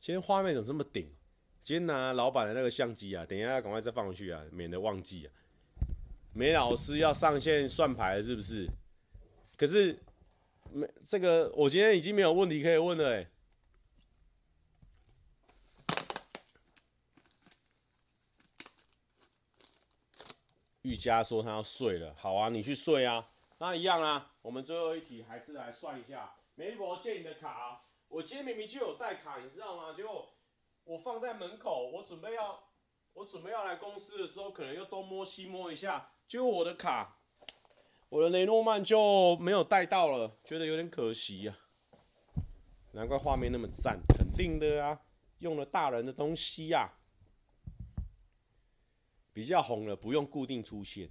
今天画面怎么这么顶？今天拿老板的那个相机啊，等一下要赶快再放回去啊，免得忘记啊。梅老师要上线算牌，是不是？可是没这个，我今天已经没有问题可以问了哎。玉佳说他要睡了，好啊，你去睡啊。那一样啊，我们最后一题还是来算一下。梅伯借你的卡，我今天明明就有带卡，你知道吗？结果。我放在门口，我准备要，我准备要来公司的时候，可能又东摸西摸一下，结果我的卡，我的雷诺曼就没有带到了，觉得有点可惜呀、啊。难怪画面那么赞，肯定的啊，用了大人的东西呀、啊。比较红了，不用固定出现。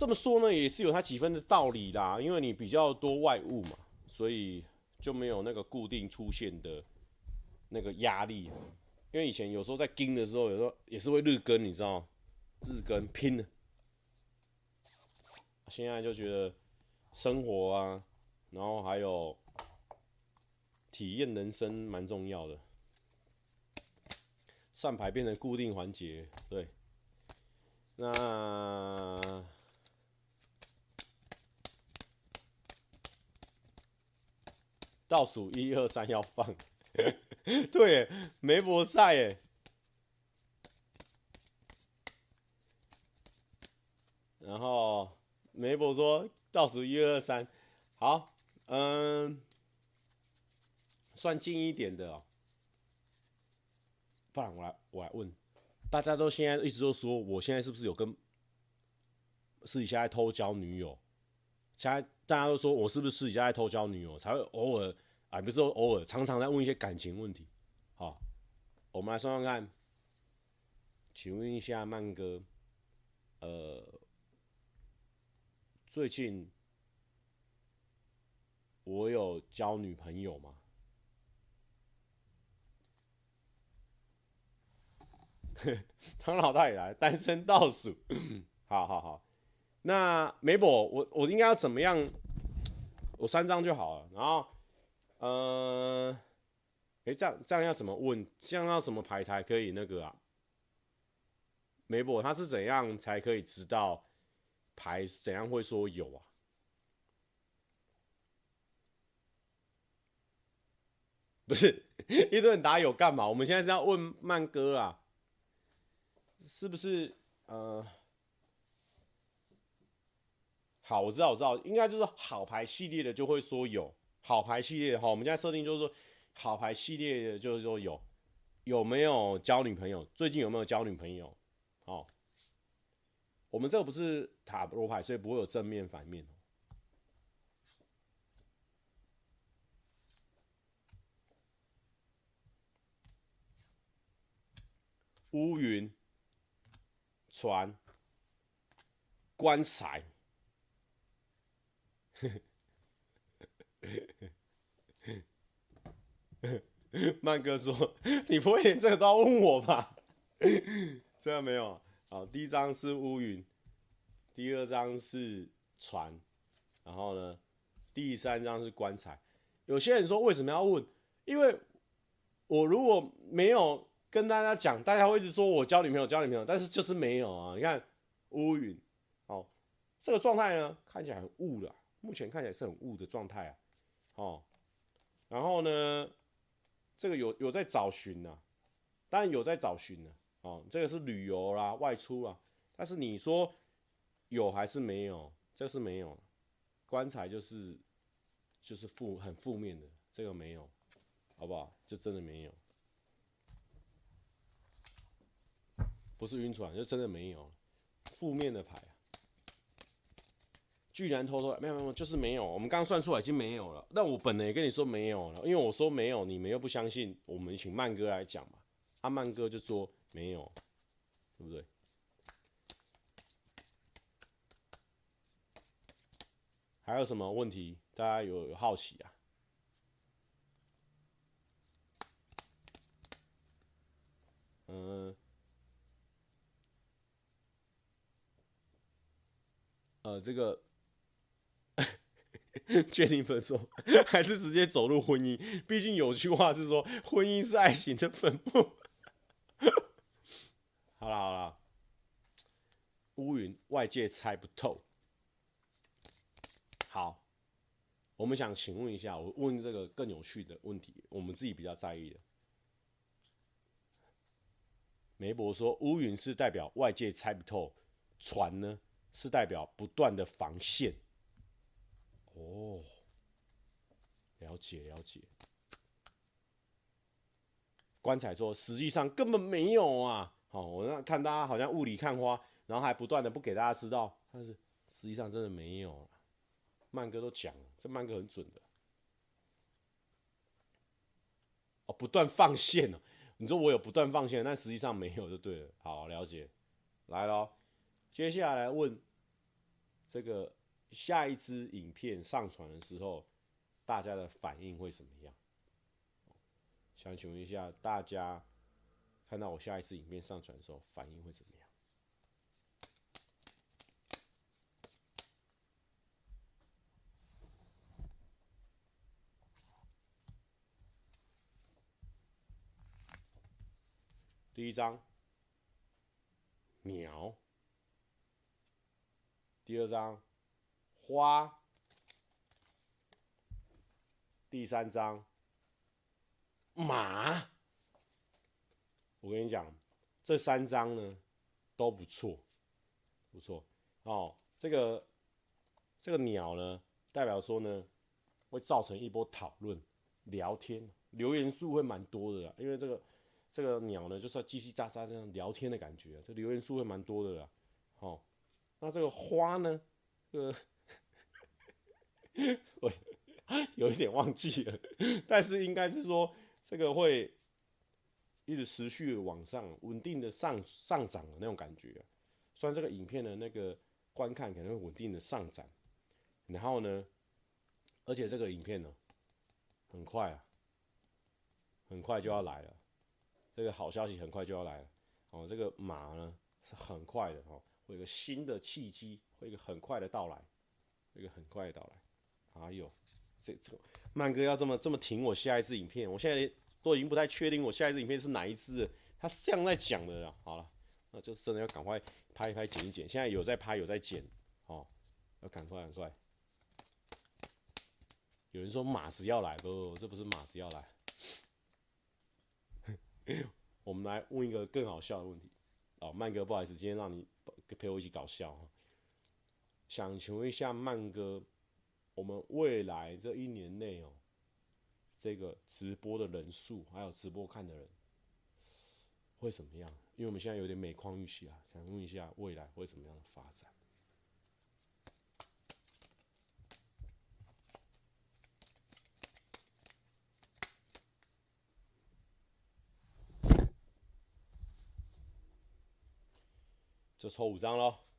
这么说呢，也是有它几分的道理啦，因为你比较多外物嘛，所以就没有那个固定出现的。那个压力，因为以前有时候在盯的时候，有时候也是会日更，你知道吗？日更拼了。现在就觉得生活啊，然后还有体验人生蛮重要的。算牌变成固定环节，对。那倒数一二三要放。对，梅博赛耶。然后梅博说倒数一二三，好，嗯，算近一点的哦。不然我来我来问，大家都现在一直都说，我现在是不是有跟私底下在偷交女友？现在大家都说我是不是私底下在偷交女友，才会偶尔。啊，不是说偶尔，常常在问一些感情问题。好，我们来算算看。请问一下曼哥，呃，最近我有交女朋友吗？唐老大也来，单身倒数。好好好，那梅博，我我应该要怎么样？我三张就好了，然后。呃，哎，这样这样要怎么问？这样要什么牌才可以那个啊？梅博他是怎样才可以知道牌怎样会说有啊？不是一顿打有干嘛？我们现在是要问曼哥啊，是不是？呃，好，我知道，我知道，应该就是好牌系列的就会说有。好牌系列的哈，我们现在设定就是说，好牌系列的就是说有有没有交女朋友？最近有没有交女朋友？哦，我们这个不是塔罗牌，所以不会有正面反面。乌云、船、棺材。曼哥说：“你不会连这个都要问我吧？” 这样没有。好，第一张是乌云，第二张是船，然后呢，第三张是棺材。有些人说为什么要问？因为我如果没有跟大家讲，大家会一直说我交女朋友，交女朋友，但是就是没有啊。你看乌云，好，这个状态呢，看起来很雾的，目前看起来是很雾的状态啊。哦，然后呢，这个有有在找寻呢，当然有在找寻呢。哦，这个是旅游啦，外出啦。但是你说有还是没有？这是没有。棺材就是就是负很负面的，这个没有，好不好？就真的没有，不是晕船，就真的没有，负面的牌。居然偷偷没有没有，就是没有。我们刚刚算出来已经没有了。那我本来也跟你说没有了，因为我说没有，你们又不相信。我们请曼哥来讲嘛。阿、啊、曼哥就说没有，对不对？还有什么问题？大家有有好奇啊？嗯，呃，这个。Jennifer 说，还是直接走入婚姻。毕竟有句话是说，婚姻是爱情的坟墓。好了好了，乌云外界猜不透。好，我们想请问一下，我问这个更有趣的问题，我们自己比较在意的。梅博说，乌云是代表外界猜不透，船呢是代表不断的防线。哦，了解了解。棺材说，实际上根本没有啊。好，我那看大家好像雾里看花，然后还不断的不给大家知道，但是实际上真的没有。曼哥都讲了，这曼哥很准的。哦，不断放线哦。你说我有不断放线，但实际上没有就对了。好，了解。来咯，接下来问这个。下一支影片上传的时候，大家的反应会怎么样？想请问一下大家，看到我下一次影片上传的时候，反应会怎么样？第一张鸟，第二张。花，第三张马，我跟你讲，这三张呢都不错，不错哦。这个这个鸟呢，代表说呢会造成一波讨论、聊天、留言数会蛮多的啦。因为这个这个鸟呢，就是要叽叽喳喳这样聊天的感觉，这留言数会蛮多的啦。哦，那这个花呢，这个。我有一点忘记了，但是应该是说这个会一直持续往上，稳定的上上涨的那种感觉。虽然这个影片的那个观看可能会稳定的上涨，然后呢，而且这个影片呢，很快啊，很快就要来了。这个好消息很快就要来了哦，这个马呢是很快的哦，会有一个新的契机，会一个很快的到来，一个很快的到来。哎呦，这这个曼哥要这么这么挺我下一支影片，我现在都已经不太确定我下一支影片是哪一支。他是这样在讲的啦。好了，那就是真的要赶快拍一拍、剪一剪。现在有在拍，有在剪，哦，要赶快赶快。有人说马子要来，不，这不是马子要来。我们来问一个更好笑的问题。哦，曼哥，不好意思，今天让你陪我一起搞笑哈。想请问一下曼哥。我们未来这一年内哦，这个直播的人数还有直播看的人会怎么样？因为我们现在有点每况愈下，想问一下未来会怎么样的发展？就抽五张喽。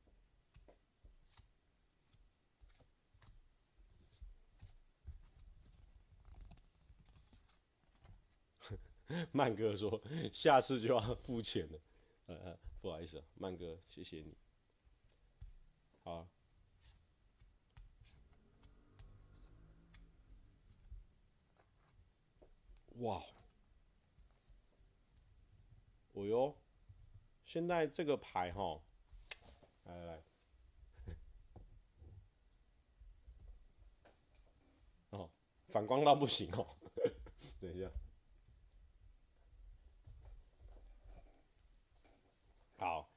曼哥说：“下次就要付钱了。”呃，不好意思，曼哥，谢谢你。好。哇！哦哟，现在这个牌哈，来来来，哦，反光到不行哦。等一下。好，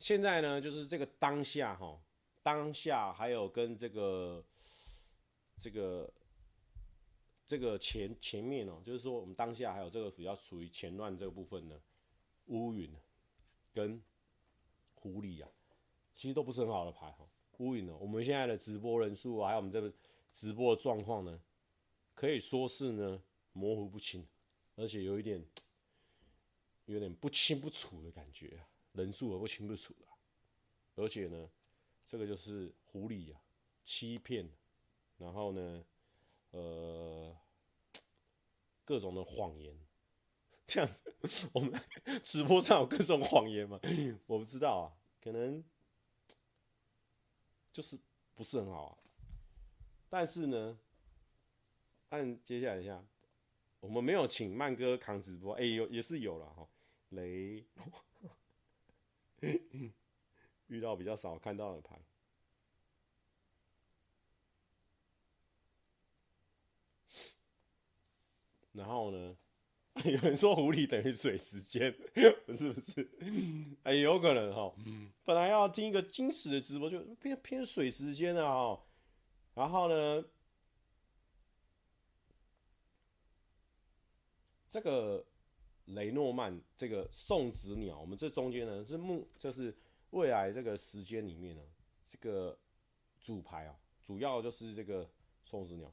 现在呢，就是这个当下哈，当下还有跟这个这个这个前前面哦，就是说我们当下还有这个比较处于前乱这个部分呢，乌云跟狐狸啊，其实都不是很好的牌哈。乌云呢，我们现在的直播人数还有我们这个直播的状况呢，可以说是呢模糊不清，而且有一点有点不清不楚的感觉啊。人数我不清不楚了。而且呢，这个就是狐狸啊，欺骗，然后呢，呃，各种的谎言，这样子，我们直播上有各种谎言吗？我不知道啊，可能就是不是很好啊。但是呢，按接下来一下，我们没有请曼哥扛直播，哎、欸，有也是有了哈，雷。遇到比较少看到的牌，然后呢，有人说狐狸等于水时间，不 是不是，哎，有可能哈。本来要听一个金石的直播，就偏偏水时间了哈。然后呢，这个雷诺曼，这个送子鸟，我们这中间呢是木，就是。未来这个时间里面呢，这个主牌啊，主要就是这个送子鸟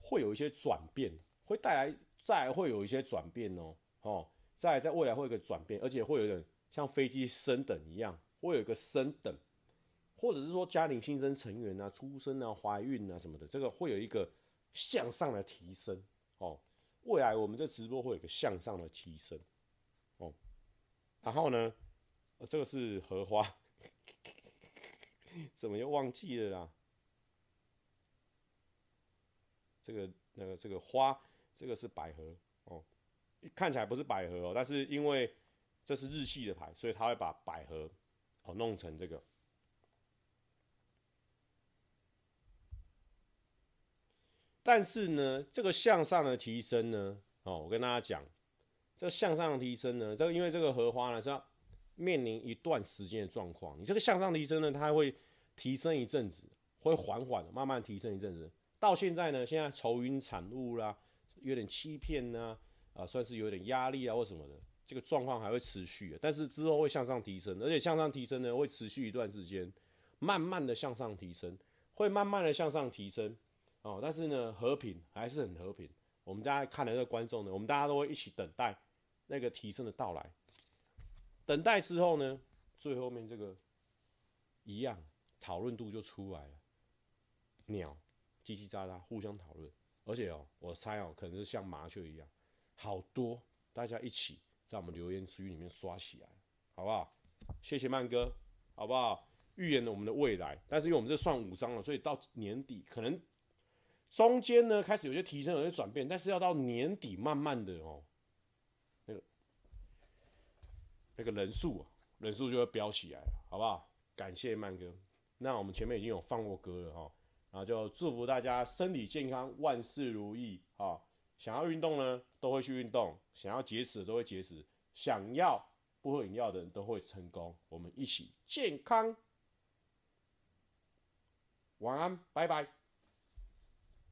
会有一些转变，会带来再会有一些转变哦，哦，再在未来会有一个转变，而且会有点像飞机升等一样，会有一个升等，或者是说家庭新生成员啊、出生啊、怀孕啊什么的，这个会有一个向上的提升哦。未来我们这直播会有个向上的提升哦，然后呢？这个是荷花，怎么又忘记了啦？这个那个这个花，这个是百合哦，看起来不是百合哦，但是因为这是日系的牌，所以他会把百合哦弄成这个。但是呢，这个向上的提升呢，哦，我跟大家讲，这个向上的提升呢，这个因为这个荷花呢是要。面临一段时间的状况，你这个向上提升呢，它会提升一阵子，会缓缓的慢慢提升一阵子。到现在呢，现在愁云惨雾啦，有点欺骗呐，啊，算是有点压力啊或什么的，这个状况还会持续，但是之后会向上提升，而且向上提升呢会持续一段时间，慢慢的向上提升，会慢慢的向上提升，哦，但是呢和平还是很和平。我们大家看的这个观众呢，我们大家都会一起等待那个提升的到来。等待之后呢，最后面这个一样讨论度就出来了，鸟叽叽喳喳互相讨论，而且哦，我猜哦，可能是像麻雀一样，好多大家一起在我们留言区里面刷起来，好不好？谢谢曼哥，好不好？预言了我们的未来，但是因为我们这算五张了，所以到年底可能中间呢开始有些提升，有些转变，但是要到年底慢慢的哦。那个那个人数啊，人数就会飙起来，好不好？感谢曼哥。那我们前面已经有放过歌了哈，然后就祝福大家身体健康，万事如意啊！想要运动呢，都会去运动；想要节食都会节食；想要不喝饮料的人都会成功。我们一起健康，晚安，拜拜。